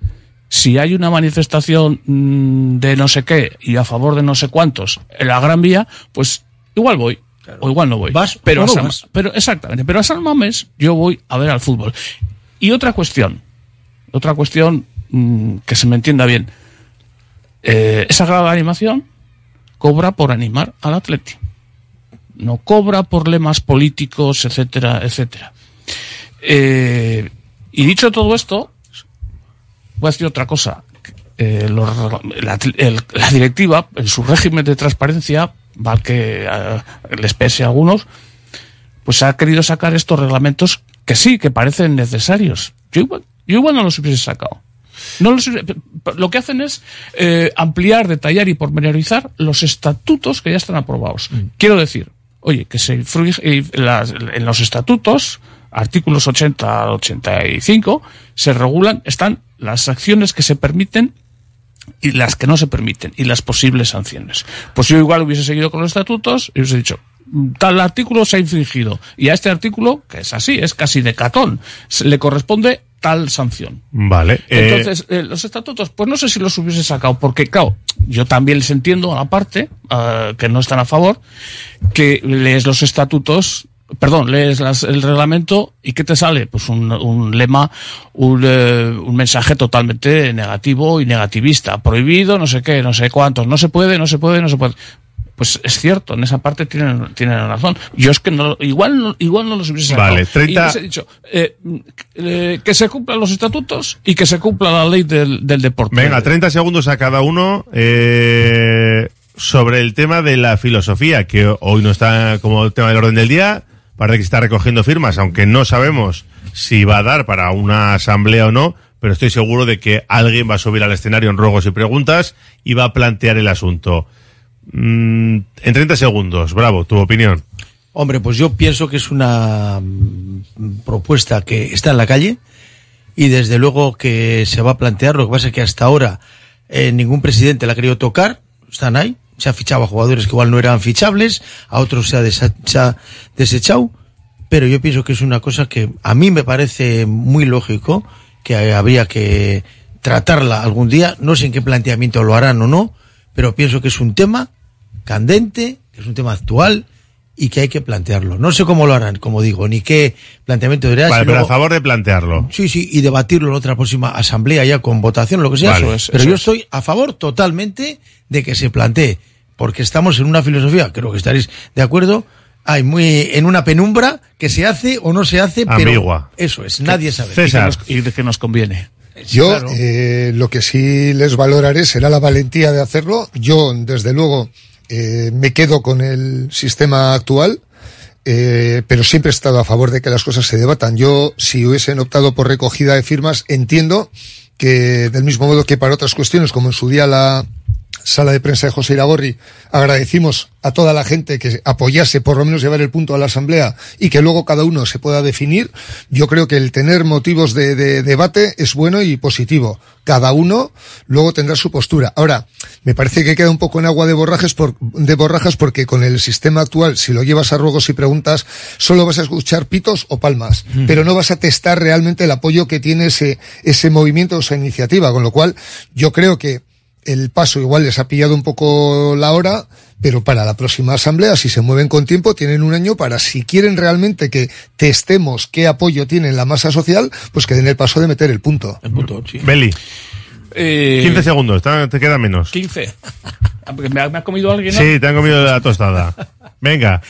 si hay una manifestación mmm, de no sé qué y a favor de no sé cuántos en la Gran Vía, pues igual voy. O igual no voy. ¿Vas pero, o a no San- vas? pero exactamente, pero a San Mamés yo voy a ver al fútbol. Y otra cuestión, otra cuestión mm, que se me entienda bien. Eh, esa grada de animación cobra por animar al Atleti. No cobra por lemas políticos, etcétera, etcétera. Eh, y dicho todo esto, voy a decir otra cosa. Eh, los la, el- la directiva, en su régimen de transparencia, mal que eh, les pese a algunos, pues ha querido sacar estos reglamentos que sí, que parecen necesarios. Yo igual, yo igual no los hubiese sacado. No los lo que hacen es eh, ampliar, detallar y pormenorizar los estatutos que ya están aprobados. Quiero decir, oye, que se eh, las- en los estatutos, artículos 80 al 85, se regulan, están las acciones que se permiten y las que no se permiten y las posibles sanciones. Pues yo igual hubiese seguido con los estatutos y hubiese dicho, "Mm, tal artículo se ha infringido y a este artículo, que es así, es casi de catón, le corresponde tal sanción. Vale. eh, Entonces, eh, los estatutos, pues no sé si los hubiese sacado, porque claro, yo también les entiendo a la parte ah, que no están a favor, que lees los estatutos, perdón, lees las- el reglamento y ¿qué te sale? Pues un, un lema, un, eh, un mensaje totalmente negativo y negativista, prohibido, no sé qué, no sé cuántos, no se puede, no se puede, no se puede. Pues es cierto, en esa parte tienen, tienen razón. Yo es que no, igual, no- igual no los hubiese. Vale, 30 Y les he dicho, eh, eh, que se cumplan los estatutos y que se cumpla la ley del, del deporte. Venga, 30 segundos a cada uno eh, sobre el tema de la filosofía, que hoy no está como tema del orden del día. Parece que está recogiendo firmas, aunque no sabemos si va a dar para una asamblea o no, pero estoy seguro de que alguien va a subir al escenario en ruegos y preguntas y va a plantear el asunto. Mm, en 30 segundos, bravo, tu opinión. Hombre, pues yo pienso que es una mm, propuesta que está en la calle y desde luego que se va a plantear. Lo que pasa es que hasta ahora eh, ningún presidente la ha querido tocar. Están ahí. Se ha fichado a jugadores que igual no eran fichables, a otros se ha, se ha desechado. Pero yo pienso que es una cosa que a mí me parece muy lógico que habría que tratarla algún día. No sé en qué planteamiento lo harán o no, pero pienso que es un tema candente, que es un tema actual y que hay que plantearlo. No sé cómo lo harán, como digo, ni qué planteamiento debería Vale, si pero a favor de plantearlo. Sí, sí, y debatirlo en otra próxima asamblea ya con votación, lo que sea. Vale, Eso es, pero eso yo es. estoy a favor totalmente de que se plantee, porque estamos en una filosofía, creo que estaréis de acuerdo, hay muy en una penumbra que se hace o no se hace, pero eso es, nadie sabe. Y de que nos conviene. Yo Claro. eh, lo que sí les valoraré será la valentía de hacerlo. Yo, desde luego, eh, me quedo con el sistema actual, eh, pero siempre he estado a favor de que las cosas se debatan. Yo, si hubiesen optado por recogida de firmas, entiendo que del mismo modo que para otras cuestiones, como en su día la sala de prensa de José Iragorri, agradecimos a toda la gente que apoyase por lo menos llevar el punto a la asamblea y que luego cada uno se pueda definir. Yo creo que el tener motivos de, de debate es bueno y positivo. Cada uno luego tendrá su postura. Ahora, me parece que queda un poco en agua de borrajes, por, de borrajas porque con el sistema actual, si lo llevas a ruegos y preguntas, solo vas a escuchar pitos o palmas, Mm. pero no vas a testar realmente el apoyo que tiene ese, ese movimiento o esa iniciativa. Con lo cual, yo creo que el paso igual les ha pillado un poco la hora, pero para la próxima asamblea, si se mueven con tiempo, tienen un año para, si quieren realmente que testemos qué apoyo tiene la masa social, pues que den el paso de meter el punto. El punto, sí. Beli, Eh, 15 segundos, te queda menos. 15. *laughs* Ah, ¿Me ha, me ha comido alguien? no? Sí, te han comido la tostada. Venga,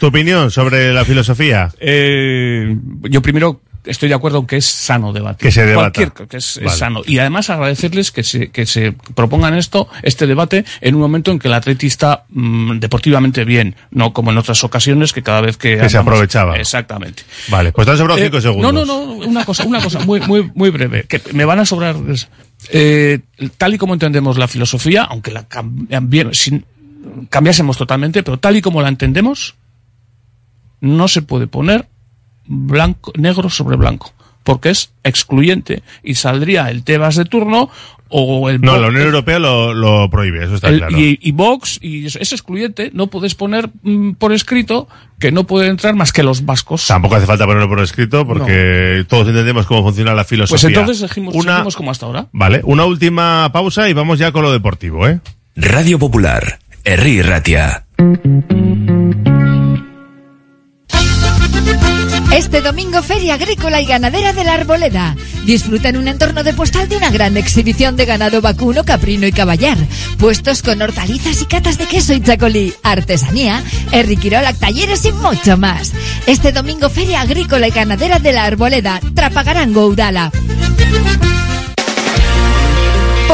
tu opinión sobre la filosofía. Eh, yo primero estoy de acuerdo en que es sano debatir. Que se debata. Cualquier que es, sano. Y además agradecerles que se, que se propongan esto, este debate, en un momento en que el atleti está mm, deportivamente bien, no como en otras ocasiones que cada vez que... Que se aprovechaba. Exactamente. Vale, pues te han sobrado Eh, 5 segundos. No, no, no, una cosa, una cosa muy, muy, muy breve, que me van a sobrar. eh, tal y como entendemos la filosofía, aunque la cambi- sin- cambiásemos totalmente, pero tal y como la entendemos, no se puede poner blanco, negro sobre blanco, porque es excluyente y saldría el Tebas de turno o el No, Vox- la Unión Europea lo, lo prohíbe, eso está el- claro. y, y Vox y eso, es excluyente, no puedes poner mm, por escrito que no pueden entrar más que los vascos. Tampoco hace falta ponerlo por escrito porque todos entendemos cómo funciona la filosofía. Pues entonces seguimos, una, seguimos como hasta ahora. Vale, una última pausa y vamos ya con lo deportivo, ¿eh? Radio Popular, Herri Ratia. Este domingo Feria Agrícola y Ganadera de la Arboleda. Disfruta en un entorno de postal de una gran exhibición de ganado vacuno, caprino y caballar. Puestos con hortalizas y catas de queso y chacolí, artesanía, erriquirolac, talleres y mucho más. Este domingo Feria Agrícola y Ganadera de la Arboleda, Trapagarango, Udala.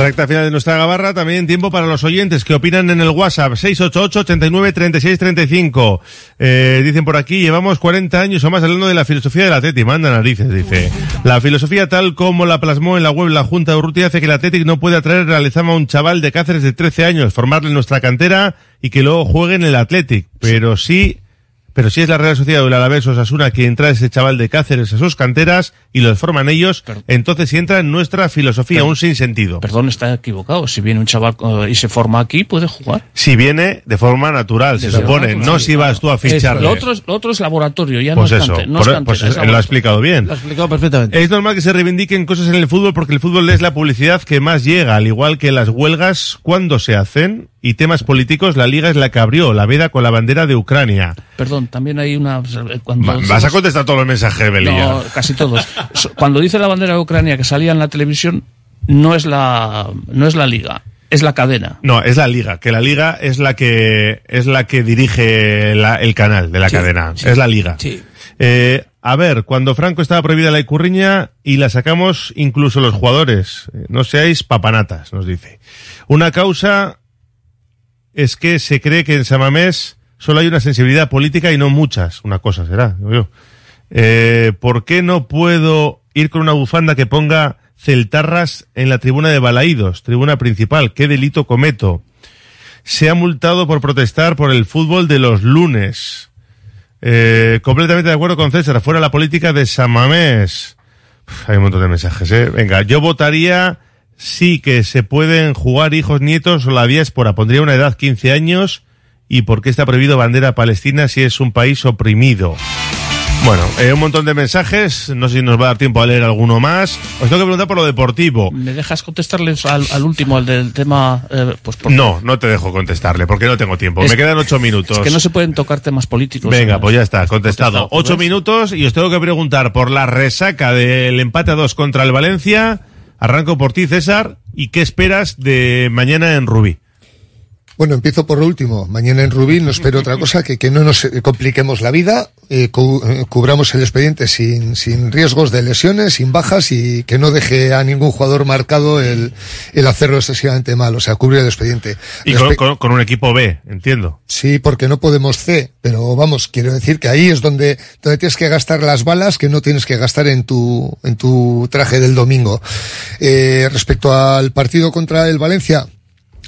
Recta final de nuestra gabarra, también tiempo para los oyentes que opinan en el WhatsApp 688-89-3635. Eh, dicen por aquí, llevamos 40 años o más hablando de la filosofía del Atleti, manda narices, dice. La filosofía tal como la plasmó en la web la Junta de Urrutia hace que el Athletic no pueda traer realizamos a un chaval de Cáceres de 13 años, formarle nuestra cantera y que luego juegue en el Athletic, pero sí pero si es la Real Sociedad o el Alavés o Osasuna quien trae ese chaval de Cáceres a sus canteras y los forman ellos, entonces si entra en nuestra filosofía, un sinsentido. Perdón, está equivocado. Si viene un chaval uh, y se forma aquí, puede jugar. Si viene de forma natural, se supone, no si vas tú a ficharle. lo, otro es, lo otro es laboratorio, ya pues no eso, es, cante, no por- es cantera, pues es lo ha explicado bien. Lo ha explicado perfectamente. Es normal que se reivindiquen cosas en el fútbol porque el fútbol es la publicidad que más llega, al igual que las huelgas cuando se hacen y temas políticos, la liga es la que abrió la veda con la bandera de Ucrania. Perdón, también hay una... Cuando Va- vas a contestar todos los mensajes, Belilla. No, casi todos. Cuando dice la bandera de Ucrania que salía en la televisión, no es la, no es la liga, es la cadena. No, es la liga, que la liga es la que es la que dirige la- el canal de la Sí, cadena. sí, es la liga. sí. Eh, a ver, cuando Franco estaba prohibida la icurriña y la sacamos incluso los jugadores. Eh, No seáis papanatas, nos dice. Una causa es que se cree que en Samamés solo hay una sensibilidad política y no muchas. Una cosa será, yo. Eh, ¿Por qué no puedo ir con una bufanda que ponga celtarras en la tribuna de Balaídos, tribuna principal? ¿Qué delito cometo? Se ha multado por protestar por el fútbol de los lunes. Eh, completamente de acuerdo con César. Fuera la política de Samamés. Hay un montón de mensajes, ¿eh? Venga, yo votaría sí que se pueden jugar hijos, nietos o la diáspora. Pondría una edad 15 años. ¿Y por qué está prohibido bandera palestina si es un país oprimido? Bueno, eh, un montón de mensajes. No sé si nos va a dar tiempo a leer alguno más. Os tengo que preguntar por lo deportivo. ¿Me dejas contestarles al, al último, al del tema? eh, pues por- No, no te dejo contestarle porque no tengo tiempo. Es- Me quedan ocho minutos. Es que no se pueden tocar temas políticos. Venga, pues ya está, contestado. Contestado, Ocho ¿ves? minutos y os tengo que preguntar por la resaca del empate a dos contra el Valencia. Arranco por ti, César. ¿Y qué esperas de mañana en Rubí? Bueno, empiezo por lo último. Mañana en Rubí no espero otra cosa que que no nos eh, compliquemos la vida, eh, eh, cubramos el expediente sin, sin riesgos de lesiones, sin bajas y que no deje a ningún jugador marcado el, el hacerlo excesivamente mal, o sea, cubrir el expediente. Y con, con- con un equipo B, entiendo. Sí, porque no podemos C, pero vamos, quiero decir que ahí es donde, donde tienes que gastar las balas que no tienes que gastar en tu, en tu traje del domingo. Eh, respecto al partido contra el Valencia,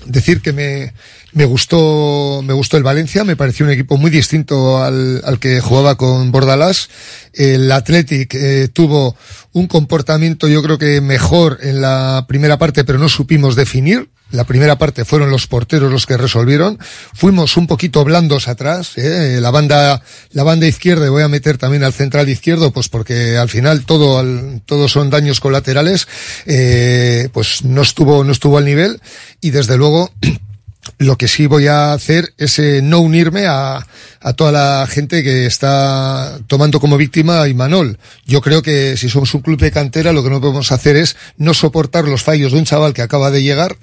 decir que me, me gustó, me gustó el Valencia, me pareció un equipo muy distinto al, al que jugaba con Bordalás. El Athletic eh, tuvo un comportamiento yo creo que mejor en la primera parte, pero no supimos definir. la primera parte fueron los porteros los que resolvieron. Fuimos un poquito blandos atrás, ¿eh? la banda, la banda izquierda, y voy a meter también al central izquierdo, pues porque al final todo, al, todos son daños colaterales, eh, pues no estuvo, no estuvo al nivel y desde luego *clears throat* lo que sí voy a hacer es eh, no unirme a, a, toda la gente que está tomando como víctima a Imanol. Yo creo que si somos un club de cantera, lo que no podemos hacer es no soportar los fallos de un chaval que acaba de llegar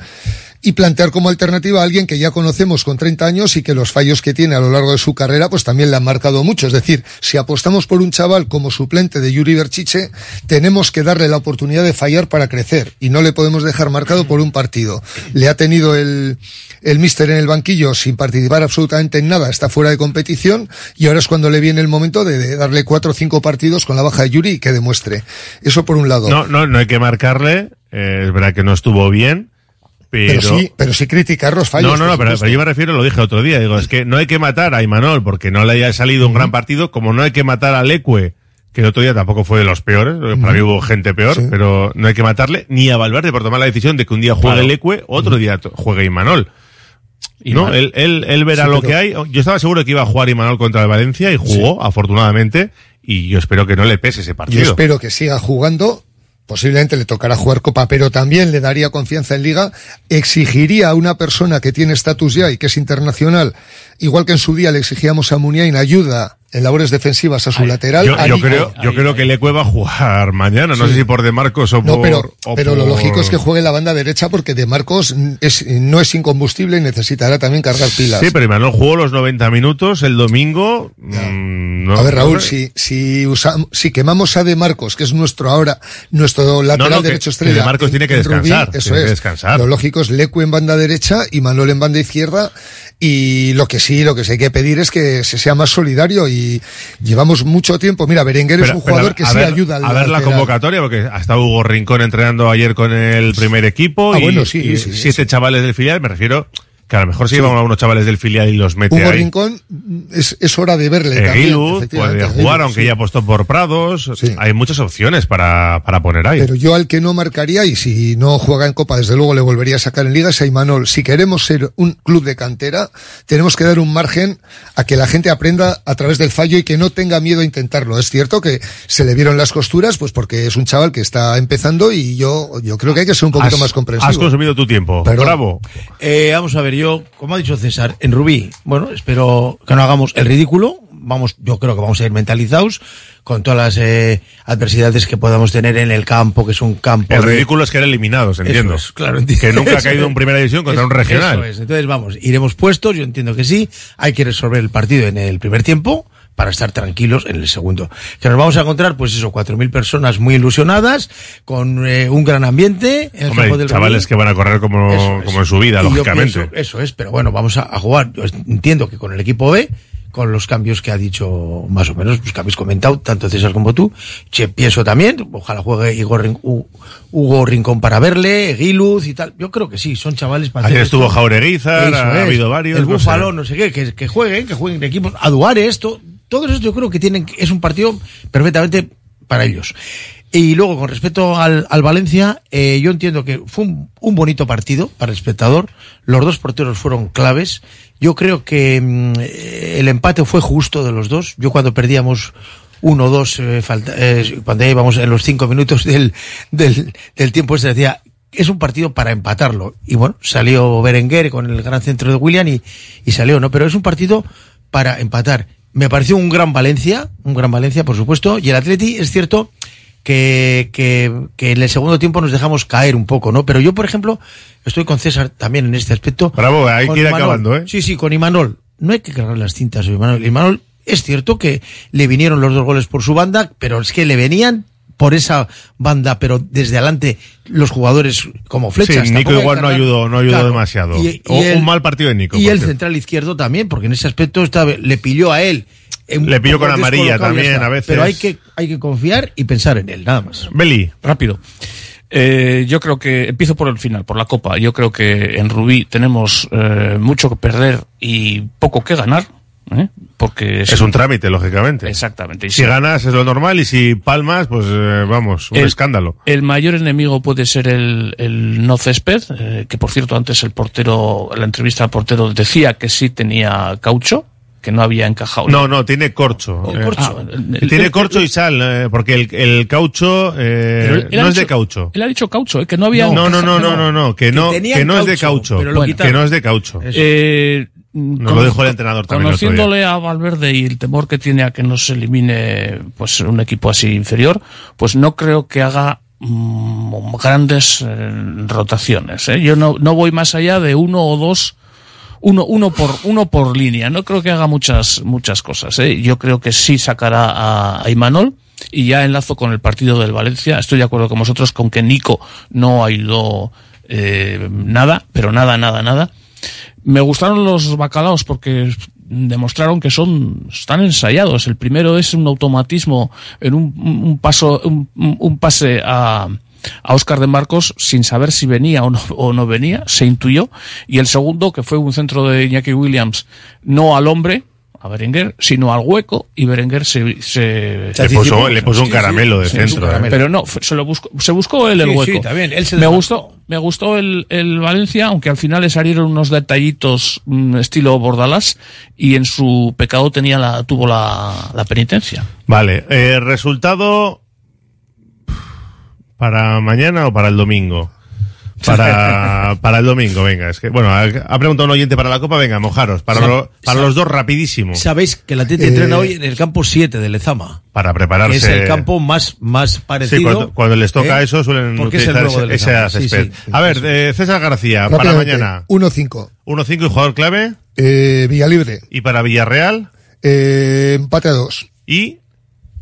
y plantear como alternativa a alguien que ya conocemos con 30 años y que los fallos que tiene a lo largo de su carrera pues también le han marcado mucho. Es decir, si apostamos por un chaval como suplente de Yuri Berchiche, tenemos que darle la oportunidad de fallar para crecer y no le podemos dejar marcado por un partido. Le ha tenido el, el míster en el banquillo sin participar absolutamente en nada, está fuera de competición y ahora es cuando le viene el momento de, de darle cuatro o cinco partidos con la baja de Yuri y que demuestre. Eso por un lado. No, no, no hay que marcarle, eh, es verdad que no estuvo bien. Pero, Pero sí, pero sí criticar los fallos. no, no, no, pero, yo me refiero, lo dije otro día, digo, es que no hay que matar a Imanol porque no le haya salido un gran partido, como no hay que matar a Leque, que el otro día tampoco fue de los peores, para mí hubo gente peor, pero no hay que matarle, ni a Valverde por tomar la decisión de que un día juegue Claro. Leque, otro día juegue Imanol. Y no, él, él, él verá Sí, lo pero- que hay. Yo estaba seguro que iba a jugar Imanol contra el Valencia y jugó, afortunadamente, y yo espero que no le pese ese Yo partido. espero que siga jugando. Posiblemente le tocará jugar Copa, pero también le daría confianza en Liga. Exigiría a una persona que tiene estatus ya y que es internacional, igual que en su día le exigíamos a Muniain ayuda en labores defensivas a su lateral. Yo, creo, yo creo que Leque va a jugar mañana, no Sí. sé si por De Marcos o No, por... pero, o pero lo lógico es que juegue la banda derecha porque De Marcos es, no es incombustible y necesitará también cargar pilas. Sí, pero Imanol jugó los 90 minutos el domingo. mm, no- a ver, no Raúl, sé. si, si, usamos, si quemamos a De Marcos, que es nuestro ahora, nuestro lateral No, que- derecho que estrella. De Marcos en- tiene que descansar, eso tiene que es. descansar. Lo lógico es Lecu en banda derecha y Manuel en banda izquierda. Y lo que sí, lo que sí hay que pedir es que se sea más solidario y llevamos mucho tiempo. Mira, Berenguer es un jugador que sí ver- ayuda al A ver la convocatoria, porque hasta Hugo Rincón entrenando ayer con el primer equipo. Ah, y, bueno, sí, y sí, siete chavales del filial, me refiero que a lo mejor se llevan a unos chavales del filial y los mete Hugo ahí. Rincón es, es hora de verle. Eh, también, Guiluz efectivamente, puede jugar, aunque sí. ya apostó por Prados. Hay muchas opciones para, para poner ahí. Pero yo al que no marcaría, y si no juega en Copa, desde luego le volvería a sacar en Liga, es a Imanol. Si queremos ser un club de cantera, tenemos que dar un margen a que la gente aprenda a través del fallo y que no tenga miedo a intentarlo. Es cierto que se le vieron las costuras, pues porque es un chaval que está empezando y yo, yo creo que hay que ser un poquito Has- más comprensivo. Has consumido tu tiempo. Perdón. Bravo. Eh, vamos a ver, yo, como ha dicho César, en Rubí, bueno, espero que no hagamos el ridículo. Vamos, yo creo que vamos a ir mentalizados con todas las eh, adversidades que podamos tener en el campo, que es un campo. El de- ridículo es que eran eliminados, entiendo. Es, claro, entiendo. Que nunca ha caído en primera división contra un regional. eso es. Entonces, vamos, iremos puestos, yo entiendo que sí. Hay que resolver el partido en el primer tiempo para estar tranquilos en el segundo. Que nos vamos a encontrar, pues eso, cuatro mil personas muy ilusionadas, con eh, un gran ambiente en el Hombre, campo del chavales Rubí. que van a correr como, Eso como en su vida, Y lógicamente. pienso, eso es, pero bueno, vamos a, a jugar. Yo entiendo que con el equipo B, con los cambios que ha dicho más o menos, los que habéis comentado, tanto César como tú, che, pienso también, ojalá juegue Igor Rin- Hu- Hugo Rincón para verle, Guiluz y tal. Yo creo que sí, son chavales para Ayer estuvo Eso ha habido varios. El no sé. Búfalo, no sé qué, que, que jueguen, que jueguen equipos, a Duares, esto, todo eso yo creo que tienen, es un partido perfectamente para ellos. Y luego, con respecto al, al Valencia, eh, yo entiendo que fue un, un bonito partido para el espectador. Los dos porteros fueron claves. Yo creo que mm, eh, el empate fue justo de los dos. Yo cuando perdíamos uno o dos, eh, falta- eh, cuando ya íbamos en los cinco minutos del, del, del tiempo, se decía, es un partido para empatarlo. Y bueno, salió Berenguer con el gran centro de William y, y salió, ¿no? Pero es un partido para empatar. Me pareció un gran Valencia, un gran Valencia, por supuesto, y el Atleti es cierto que, que, que en el segundo tiempo nos dejamos caer un poco, ¿no? Pero yo, por ejemplo, estoy con César también en este aspecto. Bravo, hay que ir Imanol. acabando, ¿eh? Sí, sí, con Imanol. No hay que cargar las cintas Imanol. Imanol, es cierto que le vinieron los dos goles por su banda, pero es que le venían por esa banda, pero desde adelante los jugadores como flechas. Sí, Nico igual no ayudó, no ayudó Claro. demasiado. Y- y O el- un mal partido de Nico. Y el cierto. central izquierdo también, porque en ese aspecto le pilló a él. Le pilló con amarilla también, a veces. Pero hay que, hay que confiar y pensar en él, nada más. Beli. Rápido. Eh, yo creo que empiezo por el final, por la Copa. Yo creo que en Rubí tenemos eh, mucho que perder y poco que ganar. ¿Eh? Porque Es un trámite, lógicamente. Exactamente. Y Si ganas es lo normal y si palmas, pues eh, vamos, un El- escándalo. El mayor enemigo puede ser el, el no césped, eh, que por cierto antes el portero, la entrevista al portero decía que sí tenía caucho, que no había encajado. No, no, tiene corcho. Oh, Eh, corcho. ah, El- tiene el- corcho y sal, eh, porque el, el caucho eh, no es de caucho. Él ha dicho caucho, eh, que no había. No, no, no, no, no, no, que no, que no es de caucho, caucho, pero lo Bueno, quitaron. que no es de caucho. Eh, Nos lo dijo el entrenador también. Conociéndole a Valverde y el temor que tiene a que no se elimine pues un equipo así inferior, pues no creo que haga mm, grandes eh, rotaciones. ¿eh? Yo no, no voy más allá de uno o dos, uno, uno por uno por línea. No creo que haga muchas muchas cosas. ¿eh? Yo creo que sí sacará a, a Imanol. Y ya enlazo con el partido del Valencia. Estoy de acuerdo con vosotros con que Nico no ayudó eh, nada, pero nada, nada, nada. Me gustaron los bacalaos porque demostraron que son están ensayados. El primero es un automatismo en un, un paso un, un pase a a Oscar de Marcos sin saber si venía o no, o no venía, se intuyó. Y el segundo, que fue un centro de Iñaki Williams, no al hombre, a Berenguer, sino al hueco, y Berenguer se... se Le puso- le puso un caramelo de sí, centro, eh. caramelo. Pero no, se lo buscó, se buscó él el Sí, hueco. sí, también, él se me gustó, me gustó el, el Valencia, aunque al final le salieron unos detallitos mm, estilo Bordalás, y en su pecado tenía la, tuvo la, la penitencia. Vale, eh, resultado para mañana o para el domingo. Para, *laughs* para el domingo, venga. Es que, bueno, ha, ha preguntado un oyente para la Copa, venga, mojaros. Para, lo- los dos, rapidísimo. Sabéis que la Teti Eh, entrena hoy en el campo 7 de Lezama. Para prepararse. Es el campo más, más parecido. Sí, cuando, cuando les toca ¿eh? eso suelen es utilizar nuevo ese. Sí, sí. A ver, eh, César García, para mañana. 1-5. 1-5 y jugador clave. Eh, Villalibre. ¿Y para Villarreal? Eh, empate a 2. ¿Y?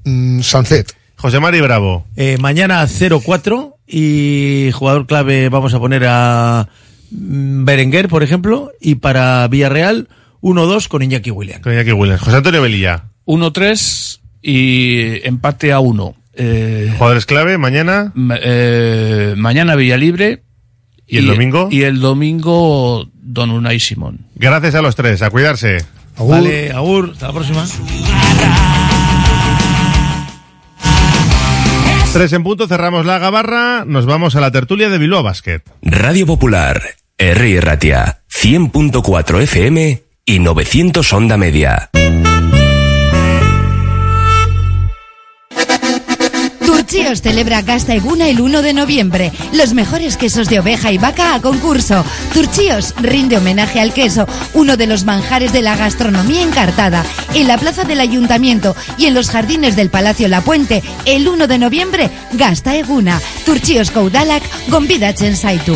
Mm, Sancet. José Mari Bravo. Eh, mañana 0-4 y jugador clave vamos a poner a mm, Berenguer, por ejemplo, y para Villarreal 1-2 con Iñaki Williams. Con Iñaki Williams. José Antonio Velilla. 1-3 y empate a 1. Eh, Jugadores clave, mañana. ma- eh, mañana Villalibre. ¿Y el domingo? Y el domingo Don Unai Simón. Gracias a los tres, a cuidarse. Vale, Agur, hasta la próxima. Tres en punto, cerramos la gabarra, nos vamos a la tertulia de Bilbao Basket. Radio Popular, R. Ratia, 100.4 FM y 900 Onda Media. Turchíos celebra Gasta Eguna el 1 de noviembre. Los mejores quesos de oveja y vaca a concurso. Turchíos rinde homenaje al queso, uno de los manjares de la gastronomía encartada. En la plaza del ayuntamiento y en los jardines del Palacio La Puente, el 1 de noviembre, Gasta Eguna. Turchíos Koudalak, Gombida Chensaitu.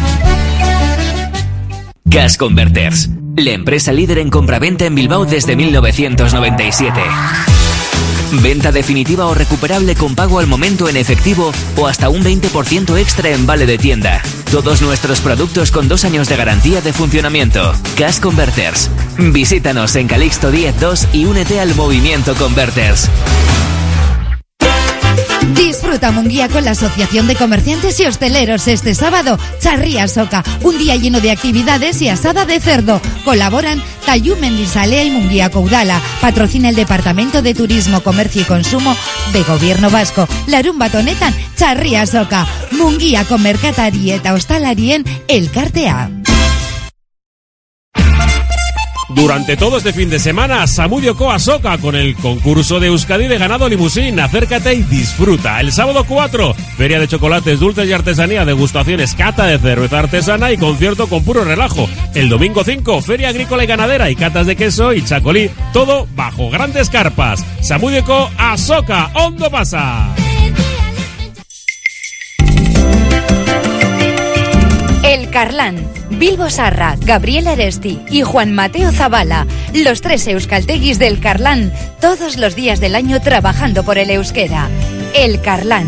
Gas Converters, la empresa líder en compraventa en Bilbao desde 1997. Venta definitiva o recuperable con pago al momento en efectivo o hasta un 20% extra en vale de tienda. Todos nuestros productos con dos años de garantía de funcionamiento. Gas Converters. Visítanos en Calixto 10.2 y únete al movimiento Converters. Disfruta Munguía con la Asociación de Comerciantes y Hosteleros este sábado. Charría Soca, un día lleno de actividades y asada de cerdo. Colaboran Tayú Mendisalea y Munguía Coudala. Patrocina el Departamento de Turismo, Comercio y Consumo de Gobierno Vasco. Larun Batonetan, Charría Soca. Munguía con Mercatari eta Hostalarien Elkartea. Durante todo este fin de semana, Samudio Coa Soca con el concurso de Euskadi de ganado limusín. Acércate y disfruta. El sábado 4, feria de chocolates, dulces y artesanía, degustaciones, cata de cerveza artesana y concierto con puro relajo. El domingo 5, feria agrícola y ganadera y catas de queso y chacolí. Todo bajo grandes carpas. Samudio Coa Soca, Hondo pasa. Carlán, Bilbo Sarra, Gabriel Aresti y Juan Mateo Zavala, los tres euskalteguis del Carlán, todos los días del año trabajando por el euskera. El Carlán.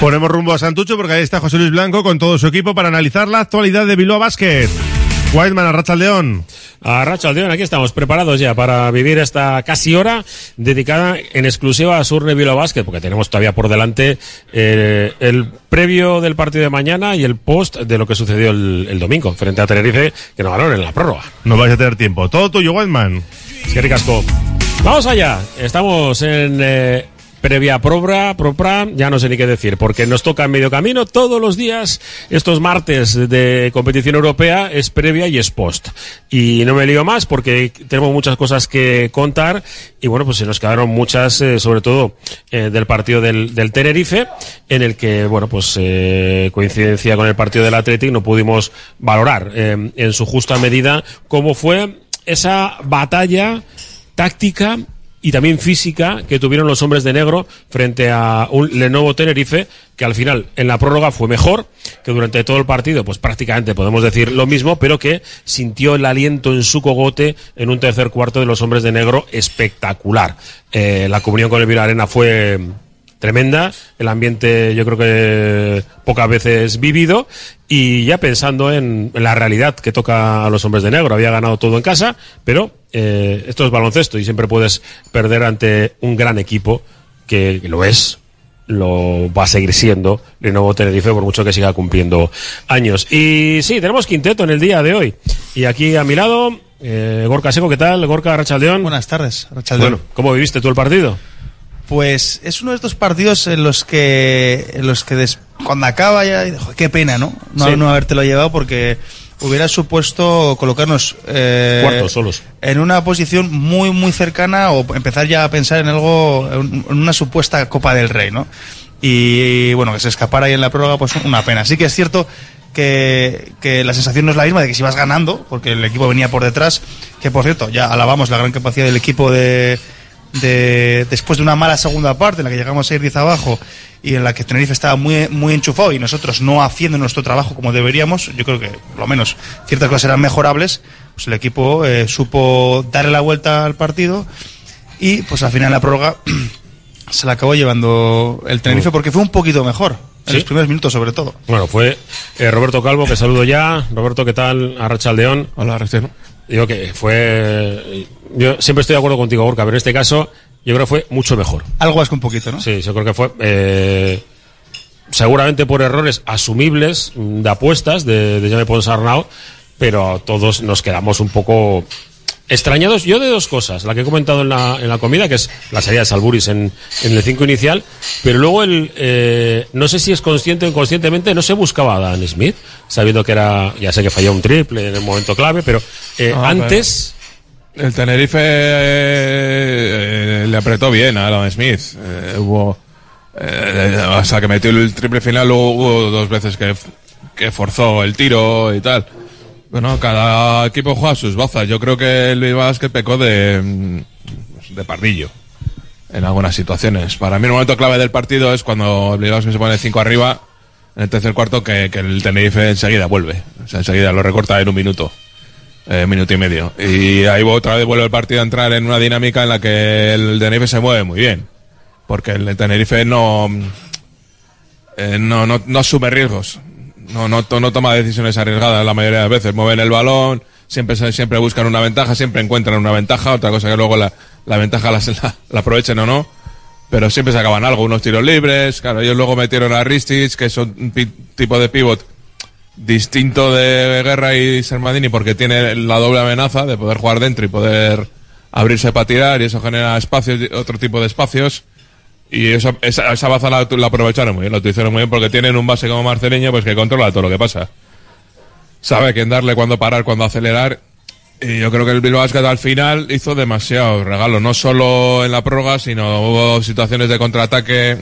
Ponemos rumbo a Santucho porque ahí está José Luis Blanco con todo su equipo para analizar la actualidad de Bilbao Basket. Whiteman, a León. A León, aquí estamos preparados ya para vivir esta casi hora dedicada en exclusiva a Surne Bilbao Basket, porque tenemos todavía por delante eh, el previo del partido de mañana y el post de lo que sucedió el, domingo frente a Tenerife, que nos ganaron en la prórroga. No vais a tener tiempo. Todo tuyo, Whiteman. Es que ricasco. Vamos allá. Estamos en eh, previa propra, ya no sé ni qué decir, porque nos toca en medio camino todos los días, estos martes de competición europea es previa y es post. Y no me lío más porque tenemos muchas cosas que contar y bueno, pues se nos quedaron muchas, eh, sobre todo eh, del partido del, del, Tenerife, en el que, bueno, pues eh, coincidencia con el partido del Athletic no pudimos valorar en su justa medida cómo fue esa batalla táctica y también física que tuvieron los hombres de negro frente a un Lenovo Tenerife que al final en la prórroga fue mejor, que durante todo el partido pues prácticamente podemos decir lo mismo, pero que sintió el aliento en su cogote en un tercer cuarto de los hombres de negro espectacular. Eh, la comunión con el Vila Arena fue tremenda, el ambiente yo creo que pocas veces vivido y ya pensando en, la realidad que toca a los hombres de negro, había ganado todo en casa, pero eh, esto es baloncesto y siempre puedes perder ante un gran equipo que, lo es, lo va a seguir siendo Lenovo Tenerife por mucho que siga cumpliendo años. Y sí, tenemos quinteto en el día de hoy. Y aquí a mi lado, eh, Gorka Seco, ¿qué tal? Gorka Rachaldeón. Buenas tardes, Rachaldeón. Bueno, ¿cómo viviste tú el partido? Pues es uno de estos partidos en los que, en los que cuando acaba ya, qué pena, ¿no? No, no habértelo llevado porque hubiera supuesto colocarnos eh, solos en una posición muy muy cercana o empezar ya a pensar en algo en una supuesta Copa del Rey, ¿no? Y, bueno, que se escapara ahí en la prórroga, pues una pena. Sí que es cierto que, que, la sensación no es la misma de que si vas ganando, porque el equipo venía por detrás, que por cierto, ya alabamos la gran capacidad del equipo de, de, después de una mala segunda parte en la que llegamos a ir 10 abajo y en la que Tenerife estaba muy, muy enchufado y nosotros no haciendo nuestro trabajo como deberíamos, yo creo que por lo menos ciertas cosas eran mejorables, pues el equipo eh, supo darle la vuelta al partido y pues al final la prórroga *clears throat* se la acabó llevando el Tenerife porque fue un poquito mejor. En los primeros minutos, sobre todo. Bueno, fue eh, Roberto Calvo, que saludo ya. Roberto, ¿qué tal? Arrachaldeón. Hola, Arrachaldeón. Digo que fue. Yo siempre estoy de acuerdo contigo, Gorka, pero en este caso yo creo que fue mucho mejor. Algo más que un poquito, ¿no? Sí, yo creo que fue. Eh, seguramente por errores asumibles de apuestas de, de Jaime Ponsarnau, pero todos nos quedamos un poco extrañados yo de dos cosas. La que he comentado en la, en la comida, que es la salida de Salburis en, en el 5 inicial, pero luego el, eh, no sé si es consciente o inconscientemente, no se buscaba a Dan Smith, sabiendo que era, ya sé que falló un triple en el momento clave, pero eh, antes... el Tenerife eh, le apretó bien a Dan Smith. hubo... hasta que metió el triple final, luego hubo dos veces que, que forzó el tiro y tal. Bueno, cada equipo juega sus bazas. Yo creo que el que pecó de, mm, de pardillo en algunas situaciones. Para mí el momento clave del partido es cuando el Bilbao se pone 5 arriba en el tercer cuarto que, que, el Tenerife enseguida vuelve. O sea, enseguida lo recorta en un minuto. Eh, minuto y medio. Y ahí otra vez vuelve el partido a entrar en una dinámica en la que el Tenerife se mueve muy bien. Porque el Tenerife no, eh, no, no, no asume riesgos no, no, no toma decisiones arriesgadas la mayoría de las veces. Mueven el balón, siempre, siempre buscan una ventaja, siempre encuentran una ventaja, otra cosa que luego la, la ventaja la, *laughs* la, la aprovechen o no, pero siempre se acaban algo, unos tiros libres, claro, ellos luego metieron a Ristich, que es un tipo de pivot distinto de Guerra y Sermadini porque tiene la doble amenaza de poder jugar dentro y poder abrirse para tirar y eso genera espacios, otro tipo de espacios y eso, esa, esa baza la, la aprovecharon muy bien, la utilizaron muy bien porque tienen un base como Marceleño pues que controla todo lo que pasa. Sabe quién darle, cuándo parar, cuándo acelerar y yo creo que el Bilbao Basket al final hizo demasiado regalo, no solo en la prórroga, sino hubo situaciones de contraataque.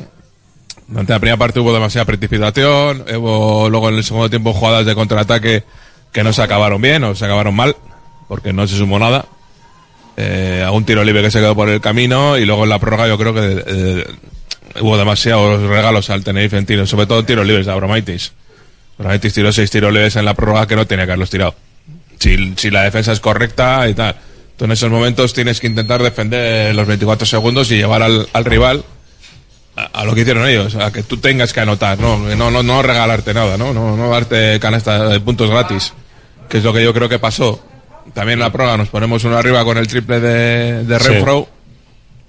Durante la primera parte hubo demasiada precipitación, hubo luego en el segundo tiempo jugadas de contraataque que no se acabaron bien o se acabaron mal, porque no se sumó nada. Eh, algún tiro libre que se quedó por el camino y luego en la prórroga yo creo que eh, hubo demasiados regalos al Tenerife en tiros, sobre todo en tiros libres de Abromaitis. Abromaitis tiró seis tiros libres en la prórroga que no tenía que haberlos tirado si, si la defensa es correcta y tal. Tú en esos momentos tienes que intentar defender los 24 segundos y llevar al, al rival a, a lo que hicieron ellos, a que tú tengas que anotar, no, no, no, no regalarte nada, ¿no? No, no darte canasta de puntos gratis, que es lo que yo creo que pasó. También en la prueba nos ponemos uno arriba con el triple de, de Sí. Renfro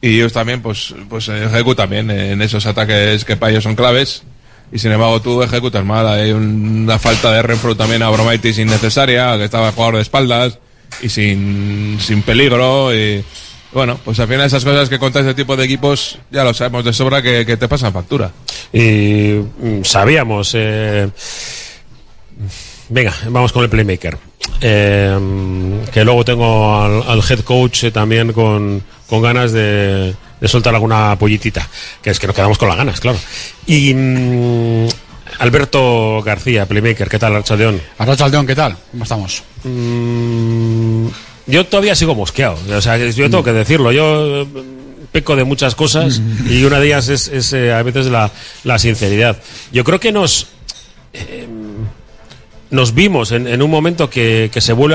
y ellos también pues, pues ejecutan bien en esos ataques que para ellos son claves. Y sin embargo tú ejecutas mal, hay un- una falta de Renfro también a Bromaitis innecesaria, que estaba jugador de espaldas y sin, sin peligro. Y bueno, pues al final esas cosas que contra ese tipo de equipos ya lo sabemos de sobra que, que te pasan factura. Y mm, sabíamos. eh, venga, vamos con el playmaker. Eh, que luego tengo al, al head coach eh, también con, con ganas de, de soltar alguna pollitita. Que es que nos quedamos con las ganas, claro. Y mm, Alberto García, playmaker, ¿qué tal, Archaldeón? Arrachaldeón, ¿qué tal? ¿Cómo estamos? Mm, yo todavía sigo mosqueado. O sea, yo tengo que decirlo. Yo peco de muchas cosas y una de ellas es, es, eh, a veces la, la sinceridad. Yo creo que nos eh, nos vimos en, en un momento que, que se vuelve